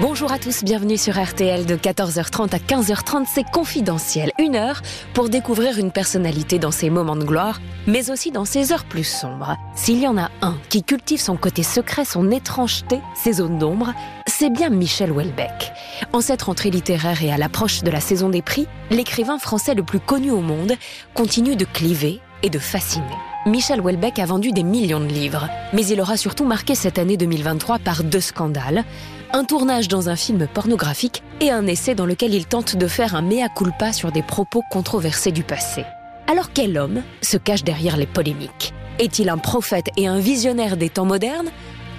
Bonjour à tous, bienvenue sur RTL de 14h30 à 15h30, c'est confidentiel. Une heure pour découvrir une personnalité dans ses moments de gloire, mais aussi dans ses heures plus sombres. S'il y en a un qui cultive son côté secret, son étrangeté, ses zones d'ombre, c'est bien Michel Houellebecq. En cette rentrée littéraire et à l'approche de la saison des prix, l'écrivain français le plus connu au monde continue de cliver et de fasciner. Michel Houellebecq a vendu des millions de livres, mais il aura surtout marqué cette année 2023 par deux scandales un tournage dans un film pornographique et un essai dans lequel il tente de faire un mea culpa sur des propos controversés du passé. Alors quel homme se cache derrière les polémiques? Est-il un prophète et un visionnaire des temps modernes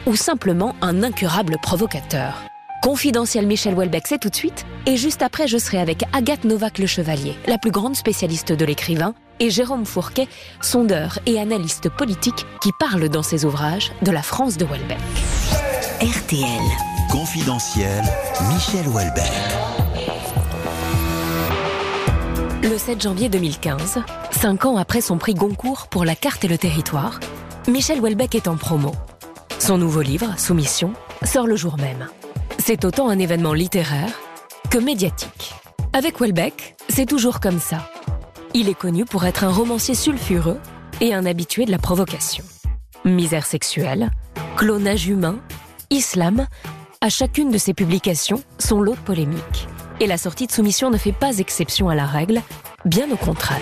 ou simplement un incurable provocateur? Confidentiel Michel Houellebecq, c'est tout de suite. Et juste après, je serai avec Agathe Novak Le Chevalier, la plus grande spécialiste de l'écrivain, et Jérôme Fourquet, sondeur et analyste politique qui parle dans ses ouvrages de la France de Houellebecq. RTL. Confidentiel, Michel Houellebecq. Le 7 janvier 2015, cinq ans après son prix Goncourt pour la carte et le territoire, Michel Houellebecq est en promo. Son nouveau livre, Soumission, sort le jour même. C'est autant un événement littéraire que médiatique. Avec Houellebecq, c'est toujours comme ça. Il est connu pour être un romancier sulfureux et un habitué de la provocation. Misère sexuelle, clonage humain, islam, à chacune de ses publications, son lot de polémiques. Et la sortie de soumission ne fait pas exception à la règle, bien au contraire.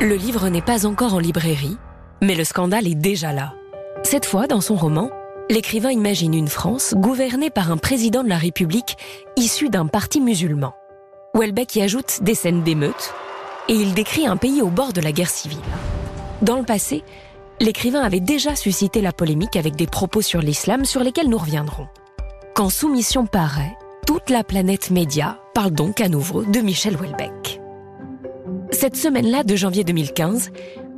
Le livre n'est pas encore en librairie, mais le scandale est déjà là. Cette fois, dans son roman, l'écrivain imagine une France gouvernée par un président de la République issu d'un parti musulman. Welbeck y ajoute des scènes d'émeutes, et il décrit un pays au bord de la guerre civile. Dans le passé, l'écrivain avait déjà suscité la polémique avec des propos sur l'islam sur lesquels nous reviendrons. Quand Soumission paraît, toute la planète média parle donc à nouveau de Michel Houellebecq. Cette semaine-là de janvier 2015,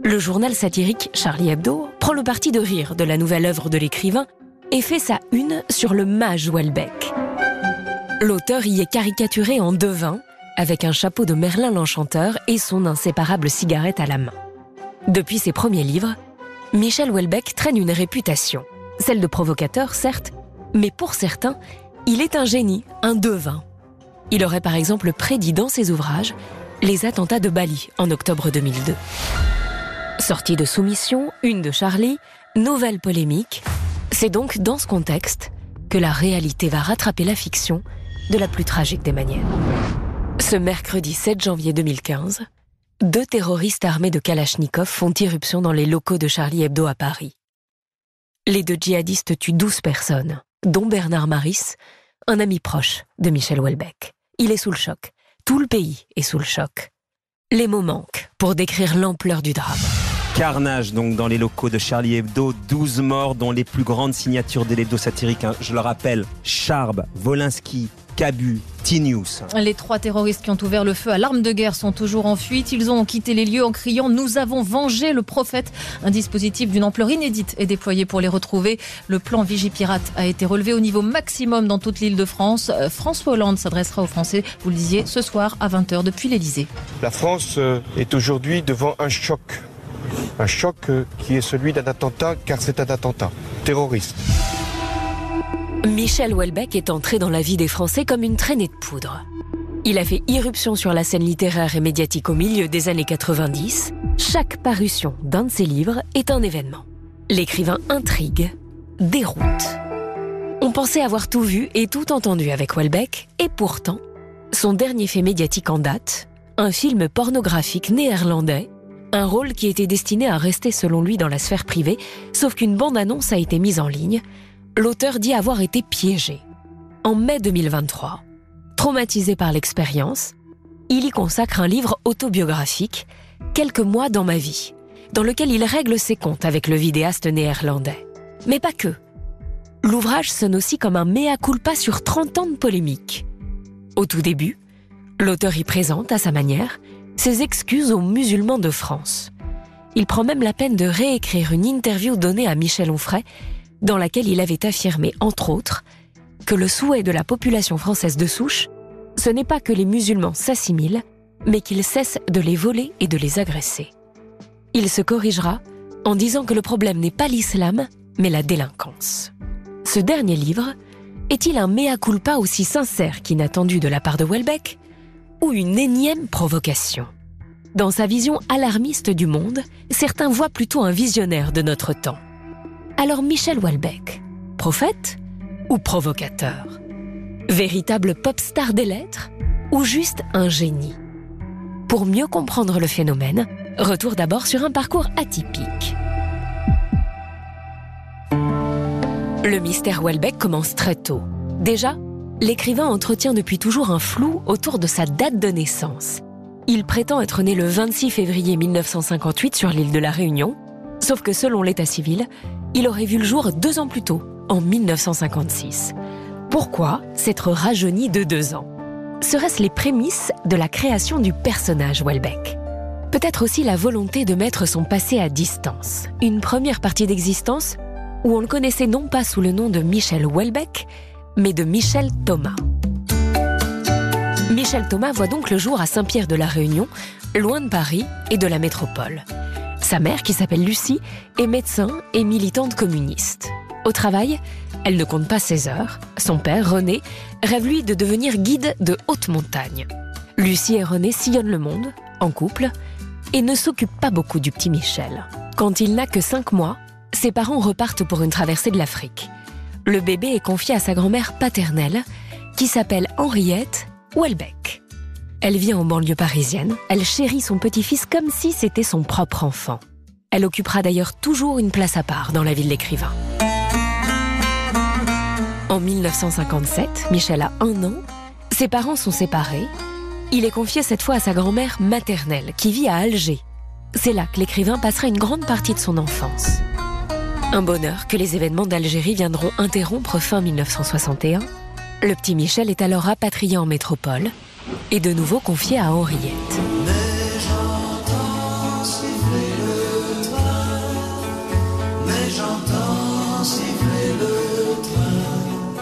le journal satirique Charlie Hebdo prend le parti de rire de la nouvelle œuvre de l'écrivain et fait sa une sur le mage Houellebecq. L'auteur y est caricaturé en devin, avec un chapeau de Merlin l'Enchanteur et son inséparable cigarette à la main. Depuis ses premiers livres, Michel Houellebecq traîne une réputation. Celle de provocateur, certes, mais pour certains, il est un génie, un devin. Il aurait par exemple prédit dans ses ouvrages les attentats de Bali en octobre 2002. Sortie de soumission, une de Charlie, nouvelle polémique. C'est donc dans ce contexte que la réalité va rattraper la fiction de la plus tragique des manières. Ce mercredi 7 janvier 2015, deux terroristes armés de Kalachnikov font irruption dans les locaux de Charlie Hebdo à Paris. Les deux djihadistes tuent 12 personnes, dont Bernard Maris, un ami proche de Michel Houellebecq. Il est sous le choc. Tout le pays est sous le choc. Les mots manquent pour décrire l'ampleur du drame. Carnage donc dans les locaux de Charlie Hebdo, 12 morts dont les plus grandes signatures de l'hebdo satirique, hein, je le rappelle, Charb, Volinsky, Cabu, Les trois terroristes qui ont ouvert le feu à l'arme de guerre sont toujours en fuite. Ils ont quitté les lieux en criant Nous avons vengé le prophète. Un dispositif d'une ampleur inédite est déployé pour les retrouver. Le plan Vigipirate a été relevé au niveau maximum dans toute l'île de France. Euh, François Hollande s'adressera aux Français, vous le disiez, ce soir à 20h depuis l'Elysée. La France euh, est aujourd'hui devant un choc. Un choc euh, qui est celui d'un attentat, car c'est un attentat terroriste. Michel Houellebecq est entré dans la vie des Français comme une traînée de poudre. Il a fait irruption sur la scène littéraire et médiatique au milieu des années 90. Chaque parution d'un de ses livres est un événement. L'écrivain intrigue, déroute. On pensait avoir tout vu et tout entendu avec Houellebecq, et pourtant, son dernier fait médiatique en date, un film pornographique néerlandais, un rôle qui était destiné à rester selon lui dans la sphère privée, sauf qu'une bande-annonce a été mise en ligne l'auteur dit avoir été piégé. En mai 2023, traumatisé par l'expérience, il y consacre un livre autobiographique, Quelques mois dans ma vie, dans lequel il règle ses comptes avec le vidéaste néerlandais. Mais pas que. L'ouvrage sonne aussi comme un mea culpa sur 30 ans de polémique. Au tout début, l'auteur y présente, à sa manière, ses excuses aux musulmans de France. Il prend même la peine de réécrire une interview donnée à Michel Onfray dans laquelle il avait affirmé, entre autres, que le souhait de la population française de souche, ce n'est pas que les musulmans s'assimilent, mais qu'ils cessent de les voler et de les agresser. Il se corrigera en disant que le problème n'est pas l'islam, mais la délinquance. Ce dernier livre Est-il un mea culpa aussi sincère qu'inattendu de la part de Welbeck ou une énième provocation? Dans sa vision alarmiste du monde, certains voient plutôt un visionnaire de notre temps. Alors Michel Welbeck, prophète ou provocateur? Véritable pop star des lettres ou juste un génie? Pour mieux comprendre le phénomène, retour d'abord sur un parcours atypique. Le mystère Welbeck commence très tôt. Déjà, l'écrivain entretient depuis toujours un flou autour de sa date de naissance. Il prétend être né le 26 février 1958 sur l'île de la Réunion, sauf que selon l'état civil, il aurait vu le jour deux ans plus tôt, en 1956. Pourquoi s'être rajeuni de deux ans? Serait-ce les prémices de la création du personnage Welbeck? Peut-être aussi la volonté de mettre son passé à distance. Une première partie d'existence où on le connaissait non pas sous le nom de Michel Welbeck, mais de Michel Thomas. Michel Thomas voit donc le jour à Saint-Pierre de la Réunion, loin de Paris et de la métropole. Sa mère, qui s'appelle Lucie, est médecin et militante communiste. Au travail, elle ne compte pas ses heures. Son père, René, rêve lui de devenir guide de haute montagne. Lucie et René sillonnent le monde, en couple, et ne s'occupent pas beaucoup du petit Michel. Quand il n'a que 5 mois, ses parents repartent pour une traversée de l'Afrique. Le bébé est confié à sa grand-mère paternelle, qui s'appelle Henriette Welbeck. Elle vit en banlieue parisienne, elle chérit son petit-fils comme si c'était son propre enfant. Elle occupera d'ailleurs toujours une place à part dans la vie de l'écrivain. En 1957, Michel a un an, ses parents sont séparés. Il est confié cette fois à sa grand-mère maternelle, qui vit à Alger. C'est là que l'écrivain passera une grande partie de son enfance. Un bonheur que les événements d'Algérie viendront interrompre fin 1961. Le petit Michel est alors rapatrié en métropole et de nouveau confié à Henriette.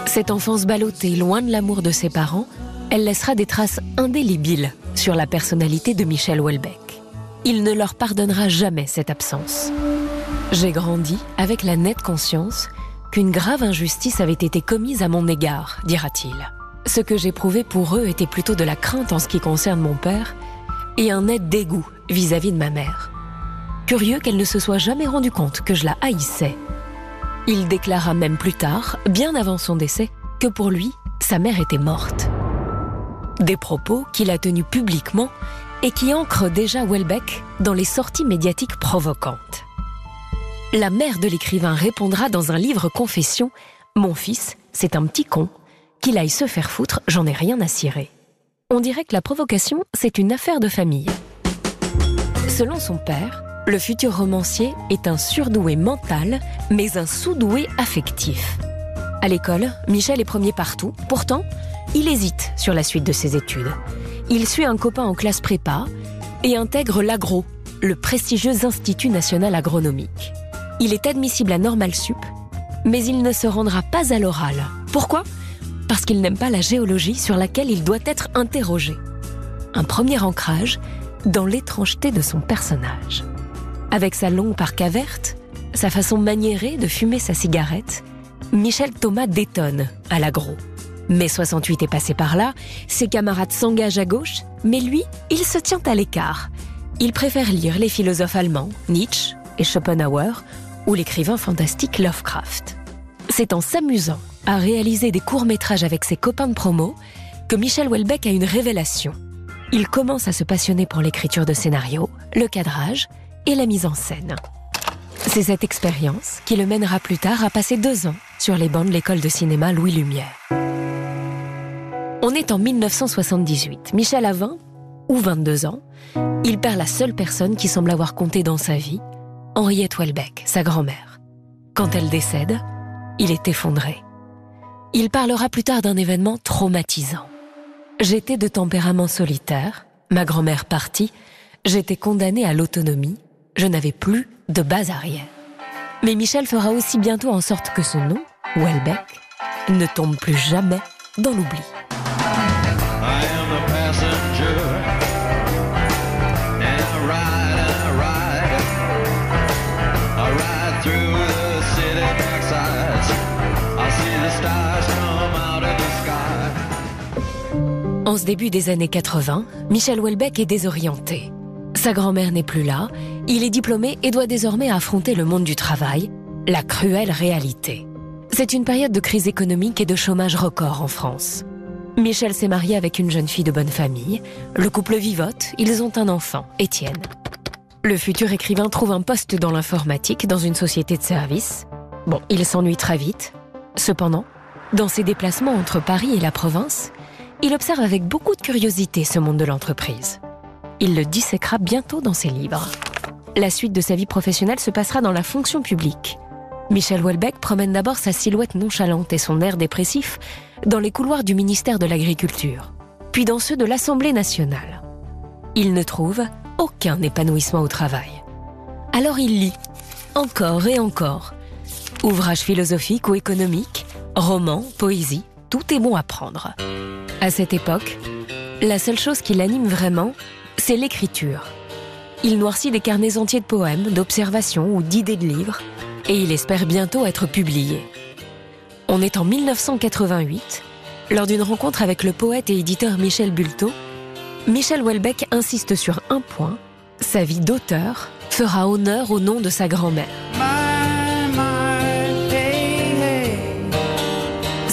Cette enfance ballottée, loin de l'amour de ses parents, elle laissera des traces indélébiles sur la personnalité de Michel Houellebecq. Il ne leur pardonnera jamais cette absence. J'ai grandi avec la nette conscience qu'une grave injustice avait été commise à mon égard, dira-t-il. Ce que j'éprouvais pour eux était plutôt de la crainte en ce qui concerne mon père et un net dégoût vis-à-vis de ma mère. Curieux qu'elle ne se soit jamais rendue compte que je la haïssais. Il déclara même plus tard, bien avant son décès, que pour lui, sa mère était morte. Des propos qu'il a tenus publiquement et qui ancrent déjà Welbeck dans les sorties médiatiques provocantes. La mère de l'écrivain répondra dans un livre confession Mon fils, c'est un petit con. Qu'il aille se faire foutre, j'en ai rien à cirer. On dirait que la provocation, c'est une affaire de famille. Selon son père, le futur romancier est un surdoué mental, mais un sous-doué affectif. À l'école, Michel est premier partout. Pourtant, il hésite sur la suite de ses études. Il suit un copain en classe prépa et intègre l'agro, le prestigieux Institut national agronomique. Il est admissible à Normal Sup, mais il ne se rendra pas à l'oral. Pourquoi? Parce qu'il n'aime pas la géologie sur laquelle il doit être interrogé. Un premier ancrage dans l'étrangeté de son personnage. Avec sa longue parka verte, sa façon maniérée de fumer sa cigarette, Michel Thomas détonne à l'agro. Mai 68 est passé par là, ses camarades s'engagent à gauche, mais lui, il se tient à l'écart. Il préfère lire les philosophes allemands, Nietzsche et Schopenhauer, ou l'écrivain fantastique Lovecraft. C'est en s'amusant à réaliser des courts-métrages avec ses copains de promo que Michel Houellebecq a une révélation. Il commence à se passionner pour l'écriture de scénarios, le cadrage et la mise en scène. C'est cette expérience qui le mènera plus tard à passer deux ans sur les bancs de l'école de cinéma Louis Lumière. On est en 1978. Michel a 20 ou 22 ans. Il perd la seule personne qui semble avoir compté dans sa vie, Henriette Welbeck, sa grand-mère. Quand elle décède, il est effondré. Il parlera plus tard d'un événement traumatisant. J'étais de tempérament solitaire, ma grand-mère partie, j'étais condamné à l'autonomie, je n'avais plus de base arrière. Mais Michel fera aussi bientôt en sorte que ce nom, Welbeck, ne tombe plus jamais dans l'oubli. En ce début des années 80, Michel Houellebecq est désorienté. Sa grand-mère n'est plus là, il est diplômé et doit désormais affronter le monde du travail, la cruelle réalité. C'est une période de crise économique et de chômage record en France. Michel s'est marié avec une jeune fille de bonne famille. Le couple vivote, ils ont un enfant, Étienne. Le futur écrivain trouve un poste dans l'informatique dans une société de services. Bon, il s'ennuie très vite. Cependant, dans ses déplacements entre Paris et la province, il observe avec beaucoup de curiosité ce monde de l'entreprise. Il le disséquera bientôt dans ses livres. La suite de sa vie professionnelle se passera dans la fonction publique. Michel Houellebecq promène d'abord sa silhouette nonchalante et son air dépressif dans les couloirs du ministère de l'Agriculture, puis dans ceux de l'Assemblée nationale. Il ne trouve aucun épanouissement au travail. Alors il lit, encore et encore. Ouvrages philosophiques ou économiques, romans, poésie, tout est bon à prendre. À cette époque, la seule chose qui l'anime vraiment, c'est l'écriture. Il noircit des carnets entiers de poèmes, d'observations ou d'idées de livres, et il espère bientôt être publié. On est en 1988, lors d'une rencontre avec le poète et éditeur Michel Bulto, Michel Houellebecq insiste sur un point, sa vie d'auteur fera honneur au nom de sa grand-mère.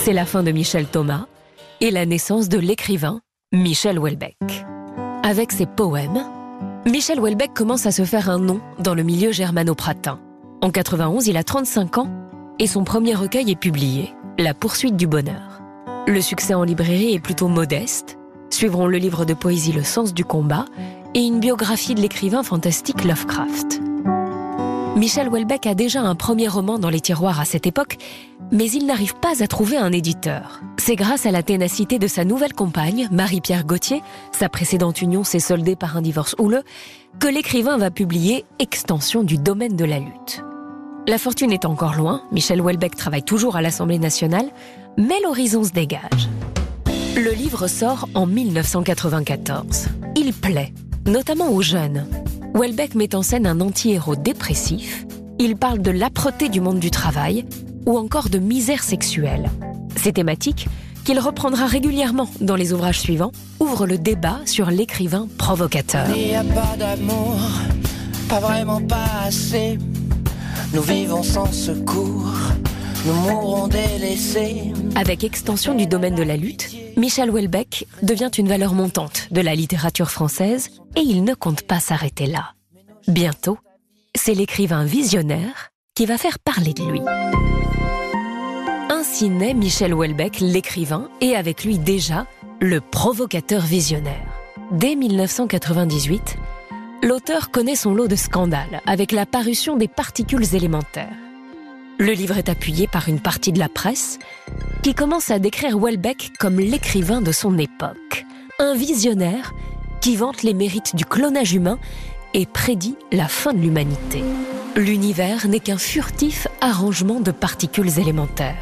C'est la fin de Michel Thomas et la naissance de l'écrivain Michel Houellebecq. Avec ses poèmes, Michel Houellebecq commence à se faire un nom dans le milieu germano-pratin. En 91, il a 35 ans et son premier recueil est publié, La poursuite du bonheur. Le succès en librairie est plutôt modeste. Suivront le livre de poésie Le sens du combat et une biographie de l'écrivain fantastique Lovecraft. Michel Houellebecq a déjà un premier roman dans les tiroirs à cette époque, mais il n'arrive pas à trouver un éditeur. C'est grâce à la ténacité de sa nouvelle compagne, Marie-Pierre Gauthier, sa précédente union s'est soldée par un divorce houleux, que l'écrivain va publier Extension du domaine de la lutte. La fortune est encore loin, Michel Houellebecq travaille toujours à l'Assemblée nationale, mais l'horizon se dégage. Le livre sort en 1994. Il plaît, notamment aux jeunes. Houellebecq met en scène un anti-héros dépressif. Il parle de l'âpreté du monde du travail ou encore de misère sexuelle. Ces thématiques, qu'il reprendra régulièrement dans les ouvrages suivants, ouvrent le débat sur l'écrivain provocateur. Il n'y a pas d'amour, pas vraiment pas assez. Nous vivons sans secours, nous mourrons délaissés. Avec extension du domaine de la lutte, Michel Houellebecq devient une valeur montante de la littérature française et il ne compte pas s'arrêter là. Bientôt, c'est l'écrivain visionnaire qui va faire parler de lui. Ainsi naît Michel Houellebecq, l'écrivain, et avec lui déjà le provocateur visionnaire. Dès 1998, l'auteur connaît son lot de scandales avec la parution des particules élémentaires. Le livre est appuyé par une partie de la presse qui commence à décrire Welbeck comme l'écrivain de son époque, un visionnaire qui vante les mérites du clonage humain et prédit la fin de l'humanité. L'univers n'est qu'un furtif arrangement de particules élémentaires,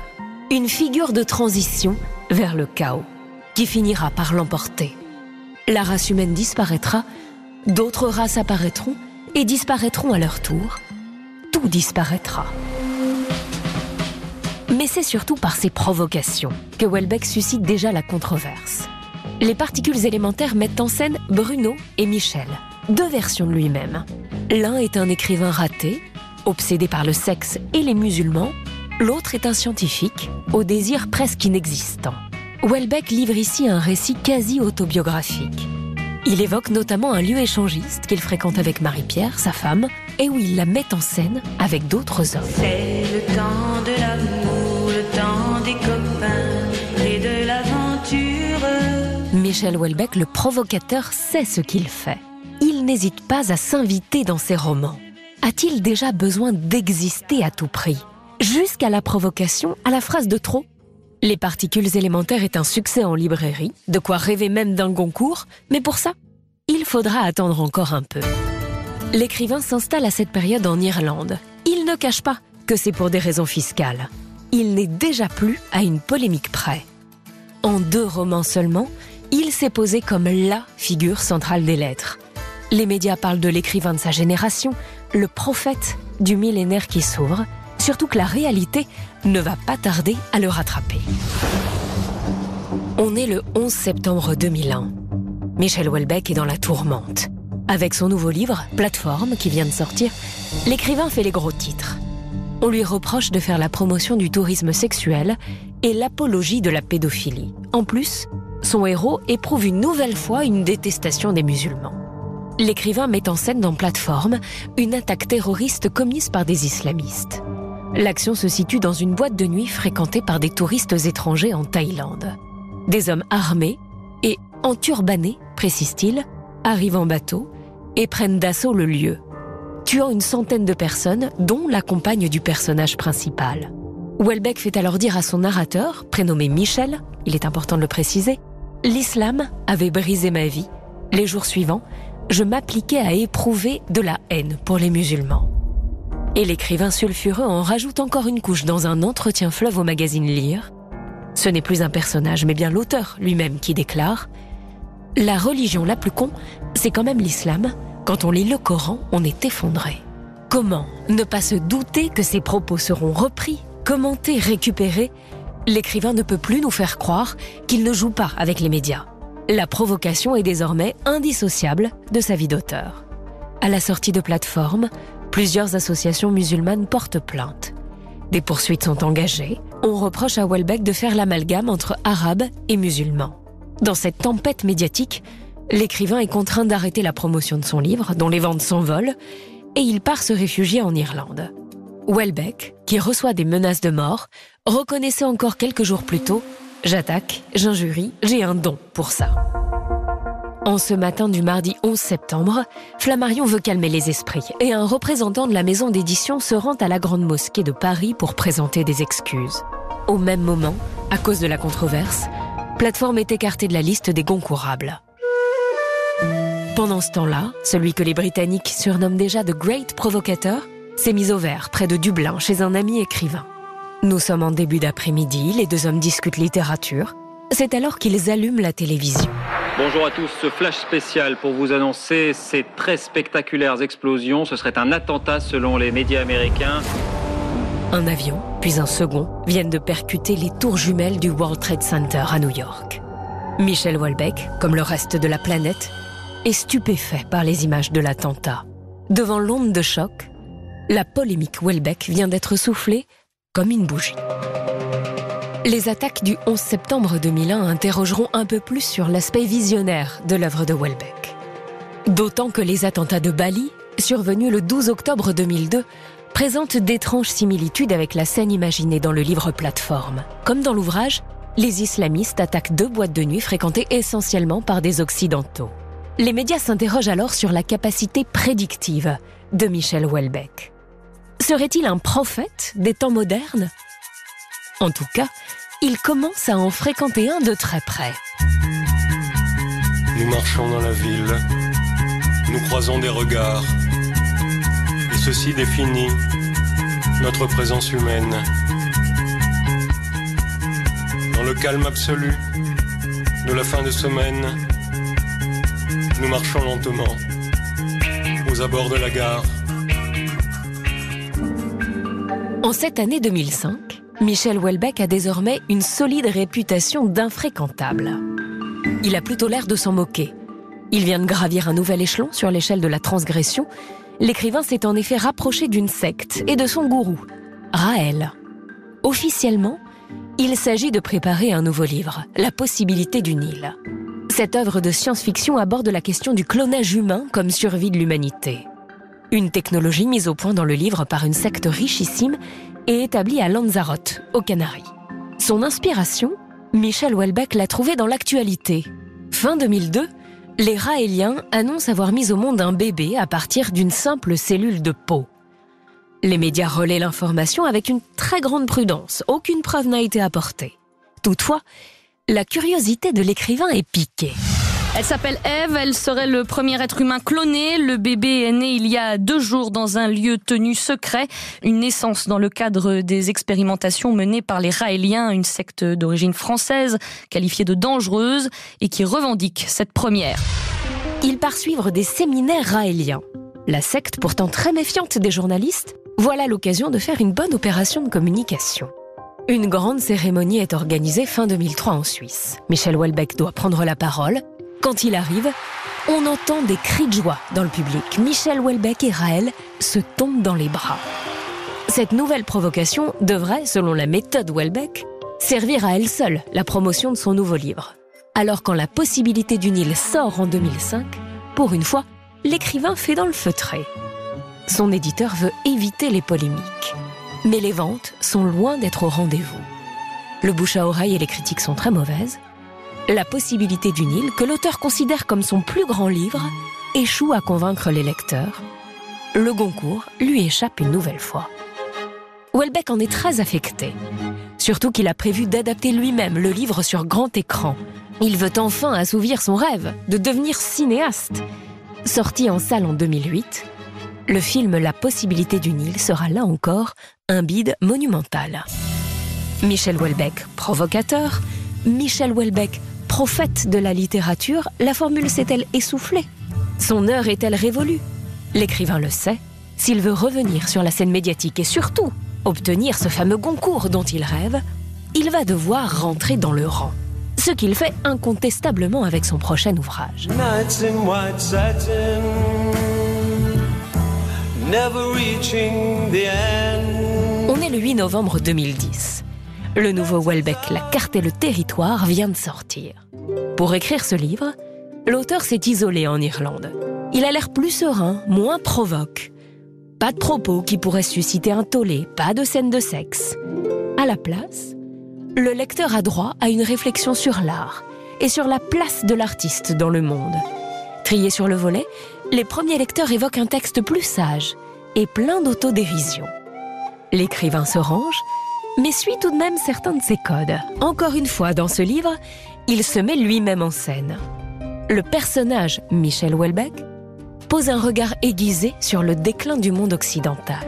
une figure de transition vers le chaos qui finira par l'emporter. La race humaine disparaîtra D'autres races apparaîtront et disparaîtront à leur tour. Tout disparaîtra. Mais c'est surtout par ses provocations que Welbeck suscite déjà la controverse. Les particules élémentaires mettent en scène Bruno et Michel, deux versions de lui-même. L'un est un écrivain raté, obsédé par le sexe et les musulmans, l'autre est un scientifique, au désir presque inexistant. Welbeck livre ici un récit quasi autobiographique. Il évoque notamment un lieu échangiste qu'il fréquente avec Marie-Pierre, sa femme, et où il la met en scène avec d'autres hommes. C'est le temps de l'amour, le temps des copains et de l'aventure. Michel Houellebecq, le provocateur, sait ce qu'il fait. N'hésite pas à s'inviter dans ses romans. A-t-il déjà besoin d'exister à tout prix? Jusqu'à la provocation, à la phrase de trop? Les particules élémentaires est un succès en librairie, de quoi rêver même d'un Goncourt, mais pour ça, il faudra attendre encore un peu. L'écrivain s'installe à cette période en Irlande. Il ne cache pas que c'est pour des raisons fiscales. Il n'est déjà plus à une polémique près. En deux romans seulement, il s'est posé comme LA figure centrale des lettres. Les médias parlent de l'écrivain de sa génération, le prophète du millénaire qui s'ouvre, surtout que la réalité ne va pas tarder à le rattraper. On est le 11 septembre 2001. Michel Houellebecq est dans la tourmente. Avec son nouveau livre, Plateforme, qui vient de sortir, l'écrivain fait les gros titres. On lui reproche de faire la promotion du tourisme sexuel et l'apologie de la pédophilie. En plus, son héros éprouve une nouvelle fois une détestation des musulmans. L'écrivain met en scène dans Plateforme une attaque terroriste commise par des islamistes. L'action se situe dans une boîte de nuit fréquentée par des touristes étrangers en Thaïlande. Des hommes armés et enturbanés, précise-t-il, arrivent en bateau et prennent d'assaut le lieu, tuant une centaine de personnes, dont la compagne du personnage principal. Welbeck fait alors dire à son narrateur, prénommé Michel, il est important de le préciser, L'islam avait brisé ma vie. Les jours suivants, je m'appliquais à éprouver de la haine pour les musulmans. Et l'écrivain sulfureux en rajoute encore une couche dans un entretien fleuve au magazine Lire. Ce n'est plus un personnage, mais bien l'auteur lui-même qui déclare La religion la plus con, c'est quand même l'islam. Quand on lit le Coran, on est effondré. Comment ne pas se douter que ces propos seront repris, commentés, récupérés? L'écrivain ne peut plus nous faire croire qu'il ne joue pas avec les médias. La provocation est désormais indissociable de sa vie d'auteur. À la sortie de plateforme, plusieurs associations musulmanes portent plainte. Des poursuites sont engagées. On reproche à Welbeck de faire l'amalgame entre arabes et musulmans. Dans cette tempête médiatique, l'écrivain est contraint d'arrêter la promotion de son livre, dont les ventes s'envolent, et il part se réfugier en Irlande. Welbeck, qui reçoit des menaces de mort, reconnaissait encore quelques jours plus tôt J'attaque, j'injurie, j'ai un don pour ça. En ce matin du mardi 11 septembre, Flammarion veut calmer les esprits et un représentant de la maison d'édition se rend à la Grande Mosquée de Paris pour présenter des excuses. Au même moment, à cause de la controverse, Plateforme est écartée de la liste des concourables. Pendant ce temps-là, celui que les Britanniques surnomment déjà The Great Provocateur s'est mis au vert près de Dublin chez un ami écrivain. Nous sommes en début d'après-midi, les deux hommes discutent littérature. C'est alors qu'ils allument la télévision. Bonjour à tous, ce flash spécial pour vous annoncer ces très spectaculaires explosions. Ce serait un attentat selon les médias américains. Un avion, puis un second, viennent de percuter les tours jumelles du World Trade Center à New York. Michel Houellebecq, comme le reste de la planète, est stupéfait par les images de l'attentat. Devant l'onde de choc, la polémique Houellebecq vient d'être soufflée comme une bougie. Les attaques du 11 septembre 2001 interrogeront un peu plus sur l'aspect visionnaire de l'œuvre de Welbeck. D'autant que les attentats de Bali, survenus le 12 octobre 2002, présentent d'étranges similitudes avec la scène imaginée dans le livre Plateforme. Comme dans l'ouvrage, les islamistes attaquent deux boîtes de nuit fréquentées essentiellement par des Occidentaux. Les médias s'interrogent alors sur la capacité prédictive de Michel Houellebecq. Serait-il un prophète des temps modernes? En tout cas, il commence à en fréquenter un de très près. Nous marchons dans la ville, nous croisons des regards, et ceci définit notre présence humaine. Dans le calme absolu de la fin de semaine, nous marchons lentement aux abords de la gare. En cette année 2005, Michel Houellebecq a désormais une solide réputation d'infréquentable. Il a plutôt l'air de s'en moquer. Il vient de gravir un nouvel échelon sur l'échelle de la transgression. L'écrivain s'est en effet rapproché d'une secte et de son gourou, Raël. Officiellement, il s'agit de préparer un nouveau livre, La possibilité d'une île. Cette œuvre de science-fiction aborde la question du clonage humain comme survie de l'humanité. Une technologie mise au point dans le livre par une secte richissime et établie à Lanzarote, aux Canaries. Son inspiration, Michel Houellebecq l'a trouvée dans l'actualité. Fin 2002, les Raéliens annoncent avoir mis au monde un bébé à partir d'une simple cellule de peau. Les médias relaient l'information avec une très grande prudence. Aucune preuve n'a été apportée. Toutefois, la curiosité de l'écrivain est piquée. Elle s'appelle Eve, elle serait le premier être humain cloné. Le bébé est né il y a deux jours dans un lieu tenu secret, une naissance dans le cadre des expérimentations menées par les Raéliens, une secte d'origine française qualifiée de dangereuse et qui revendique cette première. Il part suivre des séminaires raéliens. La secte, pourtant très méfiante des journalistes, voilà l'occasion de faire une bonne opération de communication. Une grande cérémonie est organisée fin 2003 en Suisse. Michel Houellebecq doit prendre la parole. Quand il arrive, on entend des cris de joie dans le public. Michel Houellebecq et Raël se tombent dans les bras. Cette nouvelle provocation devrait, selon la méthode Houellebecq, servir à elle seule la promotion de son nouveau livre. Alors quand la possibilité du Nil sort en 2005, pour une fois, l'écrivain fait dans le feutré. Son éditeur veut éviter les polémiques. Mais les ventes sont loin d'être au rendez-vous. Le bouche à oreille et les critiques sont très mauvaises. La possibilité du Nil, que l'auteur considère comme son plus grand livre, échoue à convaincre les lecteurs. Le Goncourt lui échappe une nouvelle fois. Welbeck en est très affecté. Surtout qu'il a prévu d'adapter lui-même le livre sur grand écran. Il veut enfin assouvir son rêve de devenir cinéaste. Sorti en salle en 2008, le film La possibilité du Nil sera là encore un bide monumental. Michel Houellebecq, provocateur, Michel Houellebecq, prophète de la littérature, la formule s'est-elle essoufflée? Son heure est-elle révolue? L'écrivain le sait, s'il veut revenir sur la scène médiatique et surtout obtenir ce fameux concours dont il rêve, il va devoir rentrer dans le rang. Ce qu'il fait incontestablement avec son prochain ouvrage. On est le 8 novembre 2010. Le nouveau Welbeck, La carte et le territoire, vient de sortir. Pour écrire ce livre, l'auteur s'est isolé en Irlande. Il a l'air plus serein, moins provoque. Pas de propos qui pourraient susciter un tollé, pas de scène de sexe. À la place, le lecteur a droit à une réflexion sur l'art et sur la place de l'artiste dans le monde. Trié sur le volet, les premiers lecteurs évoquent un texte plus sage et plein d'autodérision. L'écrivain se range, mais suit tout de même certains de ses codes. Encore une fois, dans ce livre, il se met lui-même en scène. Le personnage, Michel Houellebecq, pose un regard aiguisé sur le déclin du monde occidental.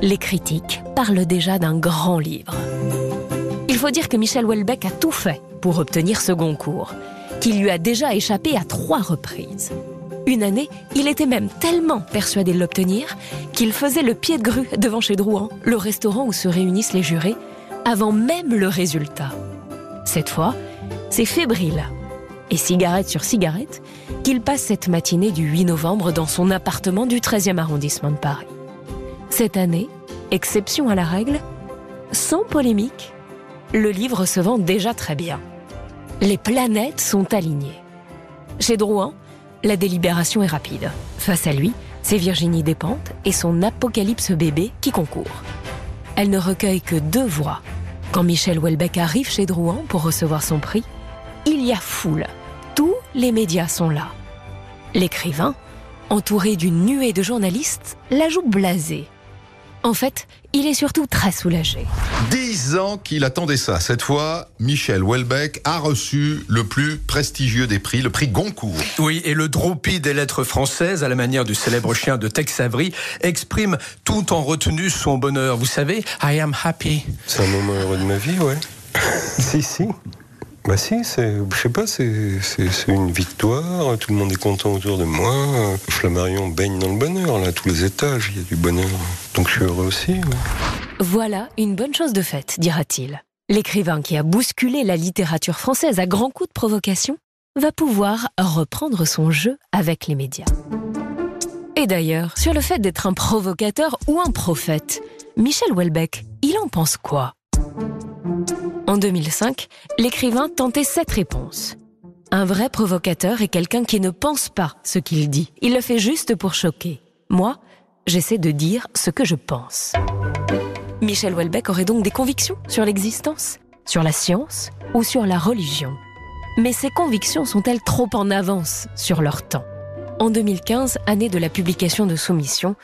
Les critiques parlent déjà d'un grand livre. Il faut dire que Michel Houellebecq a tout fait pour obtenir ce Goncourt, qui lui a déjà échappé à trois reprises. Une année, il était même tellement persuadé de l'obtenir qu'il faisait le pied de grue devant chez Drouan, le restaurant où se réunissent les jurés, avant même le résultat. Cette fois, c'est fébrile et cigarette sur cigarette qu'il passe cette matinée du 8 novembre dans son appartement du 13e arrondissement de Paris. Cette année, exception à la règle, sans polémique, le livre se vend déjà très bien. Les planètes sont alignées. Chez Drouin, la délibération est rapide. Face à lui, c'est Virginie Despentes et son apocalypse bébé qui concourent. Elle ne recueille que deux voix. Quand Michel Houellebecq arrive chez Drouin pour recevoir son prix, il y a foule. Tous les médias sont là. L'écrivain, entouré d'une nuée de journalistes, la joue blasée. En fait, il est surtout très soulagé. Dix ans qu'il attendait ça. Cette fois, Michel Houellebecq a reçu le plus prestigieux des prix, le prix Goncourt. Oui, et le dropi des lettres françaises, à la manière du célèbre chien de Tex Avery, exprime tout en retenue son bonheur. Vous savez, I am happy. C'est un moment heureux de ma vie, ouais. si, si. Bah si, c'est, je sais pas, c'est, c'est, une victoire, tout le monde est content autour de moi. Flammarion baigne dans le bonheur, là, tous les étages, il y a du bonheur. Donc je suis heureux aussi. Voilà une bonne chose de faite, dira-t-il. L'écrivain qui a bousculé la littérature française à grands coups de provocation va pouvoir reprendre son jeu avec les médias. Et d'ailleurs, sur le fait d'être un provocateur ou un prophète, Michel Houellebecq, il en pense quoi? En 2005, l'écrivain tentait cette réponse. Un vrai provocateur est quelqu'un qui ne pense pas ce qu'il dit. Il le fait juste pour choquer. Moi, j'essaie de dire ce que je pense. Michel Houellebecq aurait donc des convictions sur l'existence, sur la science ou sur la religion. Mais ces convictions sont-elles trop en avance sur leur temps? En 2015, année de la publication de Soumission,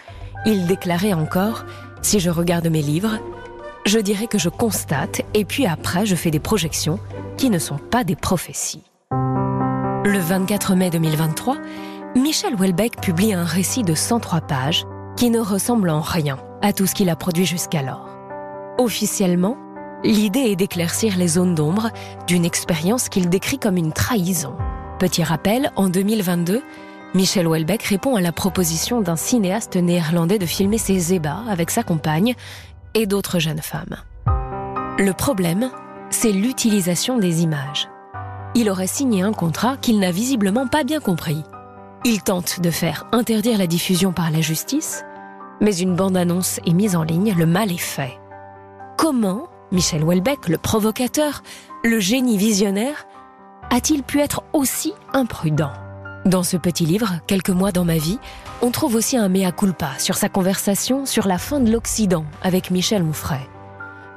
il déclarait encore Si je regarde mes livres, je dirais que je constate et puis après je fais des projections qui ne sont pas des prophéties. Le 24 mai 2023, Michel Houellebecq publie un récit de 103 pages qui ne ressemble en rien à tout ce qu'il a produit jusqu'alors. Officiellement, l'idée est d'éclaircir les zones d'ombre d'une expérience qu'il décrit comme une trahison. Petit rappel, en 2022, Michel Houellebecq répond à la proposition d'un cinéaste néerlandais de filmer ses ébats avec sa compagne et d'autres jeunes femmes. Le problème, c'est l'utilisation des images. Il aurait signé un contrat qu'il n'a visiblement pas bien compris. Il tente de faire interdire la diffusion par la justice, mais une bande-annonce est mise en ligne, le mal est fait. Comment Michel Houellebecq, le provocateur, le génie visionnaire, a-t-il pu être aussi imprudent? Dans ce petit livre, Quelques mois dans ma vie, on trouve aussi un mea culpa sur sa conversation sur la fin de l'Occident avec Michel Onfray.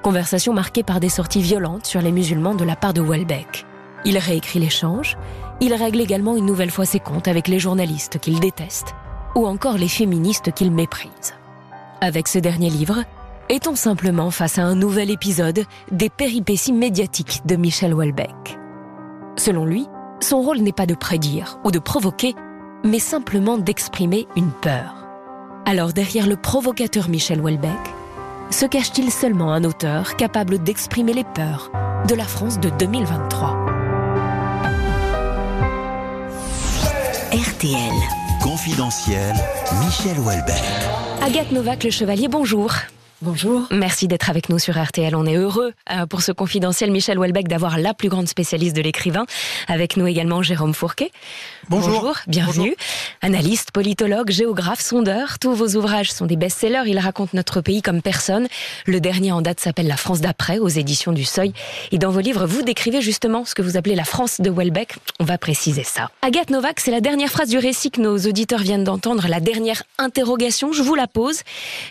Conversation marquée par des sorties violentes sur les musulmans de la part de Houellebecq. Il réécrit l'échange, il règle également une nouvelle fois ses comptes avec les journalistes qu'il déteste ou encore les féministes qu'il méprise. Avec ce dernier livre, est-on simplement face à un nouvel épisode des péripéties médiatiques de Michel Houellebecq? Selon lui, son rôle n'est pas de prédire ou de provoquer, mais simplement d'exprimer une peur. Alors derrière le provocateur Michel Houellebecq, se cache-t-il seulement un auteur capable d'exprimer les peurs de la France de 2023 RTL. Confidentiel, Michel Houellebecq. Agathe Novak, le chevalier, bonjour. Bonjour. Merci d'être avec nous sur RTL. On est heureux euh, pour ce confidentiel Michel Houellebecq d'avoir la plus grande spécialiste de l'écrivain. Avec nous également Jérôme Fourquet. Bonjour. bienvenue. Analyste, politologue, géographe, sondeur. Tous vos ouvrages sont des best-sellers. Ils racontent notre pays comme personne. Le dernier en date s'appelle La France d'après aux éditions du Seuil. Et dans vos livres, vous décrivez justement ce que vous appelez la France de Houellebecq. On va préciser ça. Agathe Novak, c'est la dernière phrase du récit que nos auditeurs viennent d'entendre, la dernière interrogation. Je vous la pose.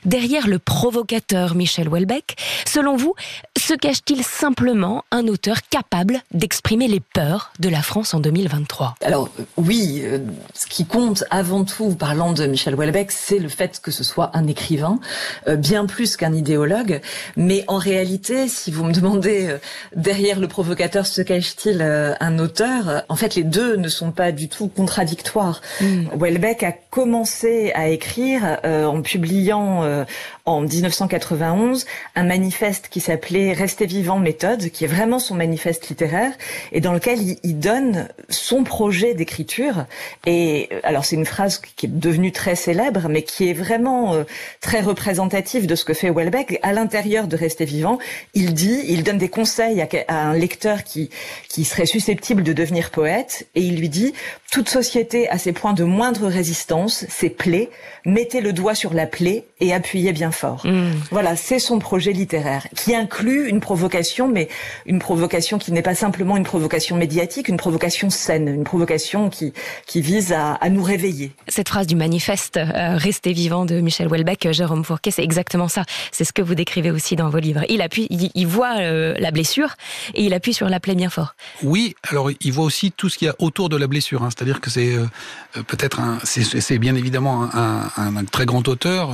Derrière le provocateur Michel Houellebecq, selon vous, se cache-t-il simplement un auteur capable d'exprimer les peurs de la France en 2023 Alors oui, euh, ce qui compte avant tout, parlant de Michel Houellebecq, c'est le fait que ce soit un écrivain, euh, bien plus qu'un idéologue. Mais en réalité, si vous me demandez euh, derrière le provocateur se cache-t-il un auteur, en fait les deux ne sont pas du tout contradictoires. Mm. Houellebecq a commencé à écrire en publiant en 1991 un manifeste qui s'appelait Rester vivant méthode, qui est vraiment son manifeste littéraire et dans lequel il, donne son projet d'écriture. Et euh, alors c'est une phrase qui est devenue très célèbre, mais qui est vraiment euh, très représentative de ce que fait Welbeck. À l'intérieur de Rester vivant, il dit, il donne des conseils à, à un lecteur qui qui serait susceptible de devenir poète et il lui dit toute société a ses points de moindre résistance, ses plaies, mettez le doigt sur la plaie et appuyez bien fort. Mm. Voilà, c'est son projet littéraire qui inclut une provocation, mais une provocation qui n'est pas simplement une provocation médiatique, une provocation saine, une provocation qui, qui vise à, à nous réveiller. Cette phrase du manifeste euh, Restez vivant de Michel Houellebecq, euh, Jérôme Fourquet, c'est exactement ça. C'est ce que vous décrivez aussi dans vos livres. Il appuie, il, voit euh, la blessure et il appuie sur la plaie bien fort. Oui, alors il voit aussi tout ce qu'il y a autour de la blessure. Hein. C'est-à-dire que c'est peut-être un, c'est bien évidemment un, un, un, très grand auteur.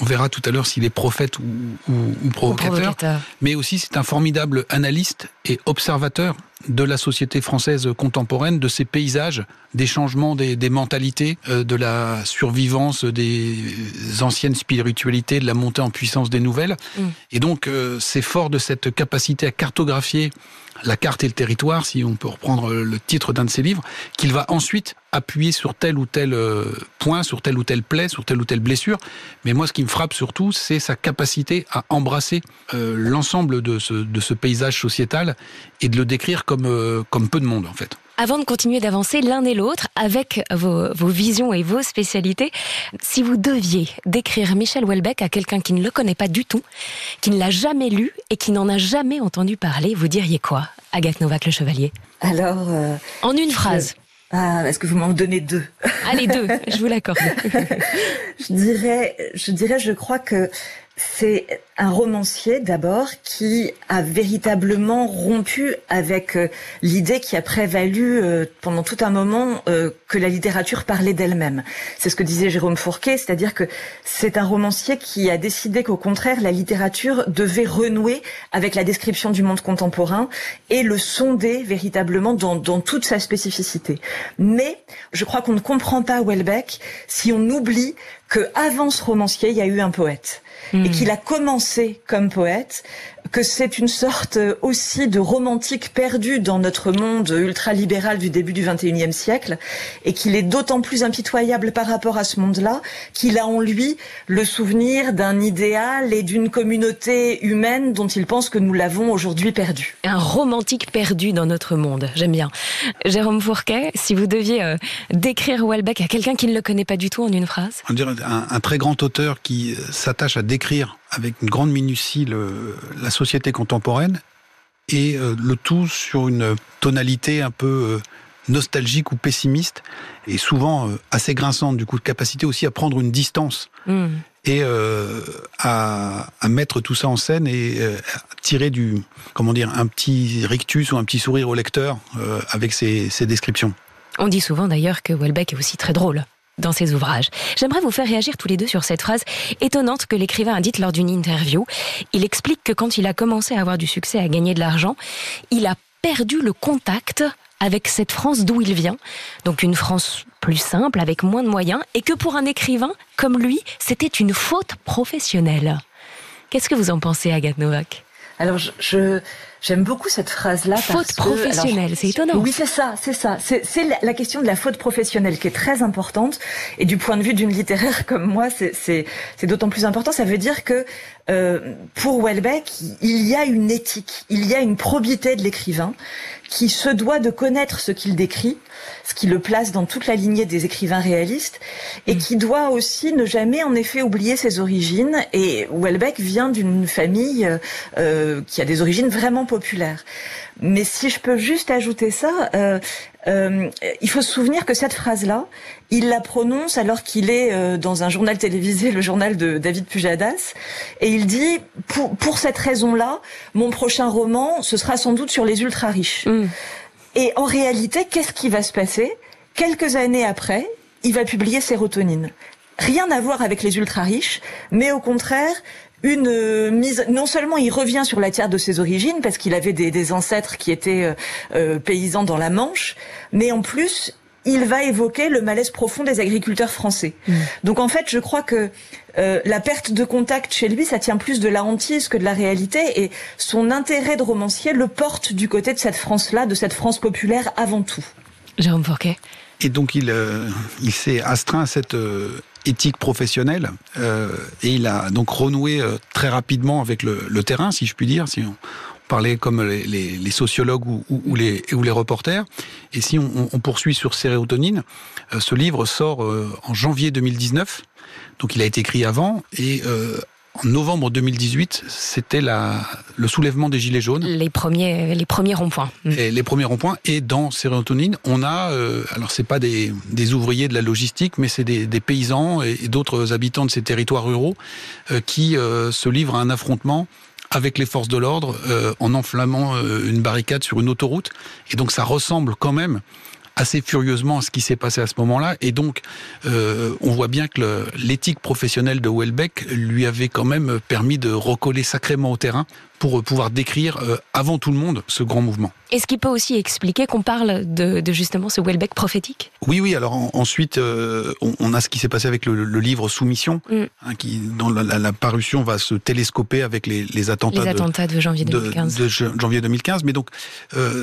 on verra tout à l'heure s'il est prophète ou, ou, ou provocateur. Mais aussi c'est un formidable analyste et observateur de la société française contemporaine, de ses paysages, des changements des, des, mentalités, euh, de la survivance des anciennes spiritualités, de la montée en puissance des nouvelles. Mm. Et donc, euh, c'est fort de cette capacité à cartographier la carte et le territoire, si on peut reprendre le titre d'un de ses livres, qu'il va ensuite appuyer sur tel ou tel euh, point, sur telle ou telle plaie, sur telle ou telle blessure. Mais moi, ce qui me frappe surtout, c'est sa capacité à embrasser euh, l'ensemble de ce, de ce paysage sociétal et de le décrire comme, euh, comme peu de monde, en fait. Avant de continuer d'avancer l'un et l'autre avec vos, vos, visions et vos spécialités, si vous deviez décrire Michel Houellebecq à quelqu'un qui ne le connaît pas du tout, qui ne l'a jamais lu et qui n'en a jamais entendu parler, vous diriez quoi Agathe Novak le Chevalier Alors... en une phrase. Ah, est-ce que vous m'en donnez deux? Allez, deux, je vous l'accorde. je dirais, je dirais, je crois que c'est un romancier d'abord qui a véritablement rompu avec euh, l'idée qui a prévalu euh, pendant tout un moment euh, que la littérature parlait d'elle-même. C'est ce que disait Jérôme Fourquet, c'est-à-dire que c'est un romancier qui a décidé qu'au contraire la littérature devait renouer avec la description du monde contemporain et le sonder véritablement dans, dans toute sa spécificité. Mais je crois qu'on ne comprend pas Welbeck si on oublie que avant ce romancier, il y a eu un poète et hmm. qu'il a commencé comme poète que c'est une sorte euh, aussi de romantique perdu dans notre monde ultralibéral du début du XXIe siècle, et qu'il est d'autant plus impitoyable par rapport à ce monde-là qu'il a en lui le souvenir d'un idéal et d'une communauté humaine dont il pense que nous l'avons aujourd'hui perdu. Un romantique perdu dans notre monde, j'aime bien. Jérôme Fourquet, si vous deviez euh, décrire Welbeck à quelqu'un qui ne le connaît pas du tout en une phrase On dirait un, un très grand auteur qui euh, s'attache à décrire avec une grande minutie le, la société contemporaine et euh, le tout sur une tonalité un peu euh, nostalgique ou pessimiste et souvent euh, assez grinçante du coup de capacité aussi à prendre une distance Hmm. et euh, à, à mettre tout ça en scène et euh, à tirer du comment dire un petit rictus ou un petit sourire au lecteur euh, avec ses, ses descriptions. On dit souvent d'ailleurs que Welbeck est aussi très drôle dans ses ouvrages. J'aimerais vous faire réagir tous les deux sur cette phrase étonnante que l'écrivain a dite lors d'une interview. Il explique que quand il a commencé à avoir du succès, à gagner de l'argent, il a perdu le contact avec cette France d'où il vient, donc une France plus simple, avec moins de moyens, et que pour un écrivain comme lui, c'était une faute professionnelle. Qu'est-ce que vous en pensez, Agathe Novak? Alors, je, je- j'aime beaucoup cette phrase-là. Faute professionnelle, c'est étonnant. Oui, c'est ça, c'est ça. C'est la, question de la faute professionnelle qui est très importante. Et du point de vue d'une littéraire comme moi, c'est d'autant plus important. Ça veut dire que euh, pour Welbeck, il y a une éthique, il y a une probité de l'écrivain qui se doit de connaître ce qu'il décrit, ce qui le place dans toute la lignée des écrivains réalistes, et qui doit aussi ne jamais en effet oublier ses origines. Et Welbeck vient d'une famille euh, qui a des origines vraiment populaires. Mais si je peux juste ajouter ça, euh, euh, il faut se souvenir que cette phrase-là, il la prononce alors qu'il est euh, dans un journal télévisé, le journal de David Pujadas, et il dit pour, pour cette raison-là, mon prochain roman, ce sera sans doute sur les ultra riches. Et en réalité, qu'est-ce qui va se passer? Quelques années après, il va publier Sérotonine. Rien à voir avec les ultra riches, mais au contraire une euh, mise. Non seulement il revient sur la terre de ses origines parce qu'il avait des, des ancêtres qui étaient euh, euh, paysans dans la Manche, mais en plus il va évoquer le malaise profond des agriculteurs français. Donc en fait, je crois que euh, la perte de contact chez lui, ça tient plus de la hantise que de la réalité, et son intérêt de romancier le porte du côté de cette France-là, de cette France populaire avant tout. Jérôme Fourquet. Et donc il, euh, il s'est astreint à cette euh, éthique professionnelle euh, et il a donc renoué euh, très rapidement avec le, terrain, si je puis dire, si on parlait comme les, sociologues ou, les, ou les reporters. Et si on, poursuit sur Sérotonine, euh, ce livre sort en janvier 2019, donc il a été écrit avant et en novembre 2018, c'était la, le soulèvement des Gilets jaunes. Les premiers, les premiers ronds-points. Et les premiers ronds-points. Et dans Sérotonine, on a, euh, alors c'est pas des, des ouvriers de la logistique, mais c'est des, des paysans et, et d'autres habitants de ces territoires ruraux euh, qui euh, se livrent à un affrontement avec les forces de l'ordre euh, en enflammant une barricade sur une autoroute. Et donc ça ressemble quand même assez furieusement à ce qui s'est passé à ce moment-là. Et donc, euh, on voit bien que l'éthique professionnelle de Welbeck lui avait quand même permis de recoller sacrément au terrain pour euh, pouvoir décrire euh, avant tout le monde ce grand mouvement. Est-ce qu'il peut aussi expliquer qu'on parle de, de justement ce Welbeck prophétique? Oui, oui. Alors en- ensuite, euh, on, on a ce qui s'est passé avec le, le livre Soumission, Mm. hein, qui dans la, la- la parution va se télescoper avec les, les attentats, Les attentats de janvier de, 2015. de jan- janvier 2015. Mais donc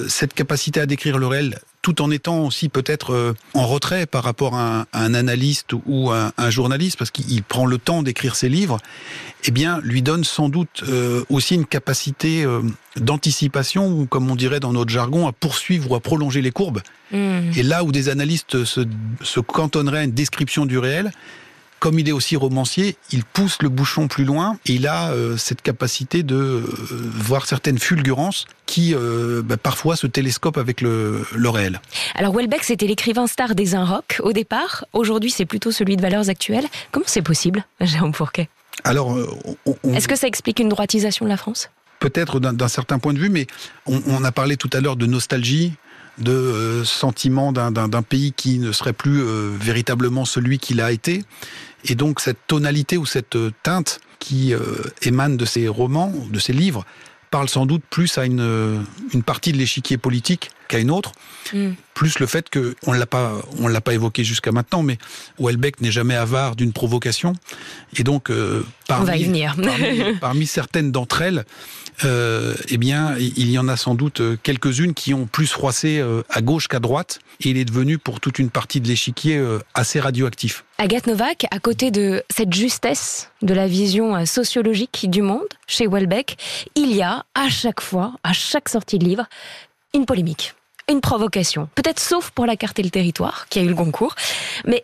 cette capacité à décrire le réel, tout en étant aussi peut-être euh, en retrait par rapport à un, à un analyste ou à un, un journaliste, parce qu'il prend le temps d'écrire ses livres, eh bien, lui donne sans doute euh, aussi une capacité euh, d'anticipation, ou comme on dirait dans notre jargon, à poursuivre ou à prolonger les courbes. Hmm. Et là où des analystes se, se cantonneraient à une description du réel, comme il est aussi romancier, il pousse le bouchon plus loin et il a euh, cette capacité de euh, voir certaines fulgurances qui euh, bah, parfois se télescopent avec le, le réel. Alors Welbeck, c'était l'écrivain star des Inrocks au départ. Aujourd'hui, c'est plutôt celui de valeurs actuelles. Comment c'est possible, Jérôme Fourquet? Alors, on- Est-ce que ça explique une droitisation de la France? Peut-être d'un certain point de vue, mais on, on a parlé tout à l'heure de nostalgie, de sentiment d'un- pays qui ne serait plus euh, véritablement celui qu'il a été. Et donc cette tonalité ou cette euh, teinte qui euh, émane de ces romans, de ces livres, parle sans doute plus à une, euh, une partie de l'échiquier politique qu'à une autre. Mm. Plus le fait que on l'a pas, on l'a pas évoqué jusqu'à maintenant, mais Welbeck n'est jamais avare d'une provocation, et donc euh, On va y venir. parmi, parmi certaines d'entre elles, euh, eh bien, il y en a sans doute euh, quelques-unes qui ont plus froissé à gauche qu'à droite, et il est devenu pour toute une partie de l'échiquier assez radioactif. Agathe Novak, à côté de cette justesse de la vision sociologique du monde chez Welbeck, il y a à chaque fois, à chaque sortie de livre, une polémique, une provocation. Peut-être sauf pour la carte et le territoire, qui a eu le concours. Mais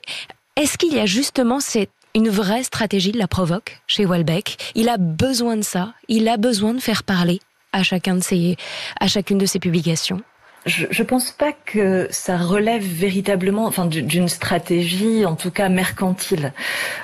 est-ce qu'il y a justement cette une vraie stratégie de la provoque chez Welbeck? Il a besoin de ça. Il a besoin de faire parler à chacun de ses, à chacune de ses publications. Je, je pense pas que ça relève véritablement, enfin, du- d'une stratégie, en tout cas mercantile.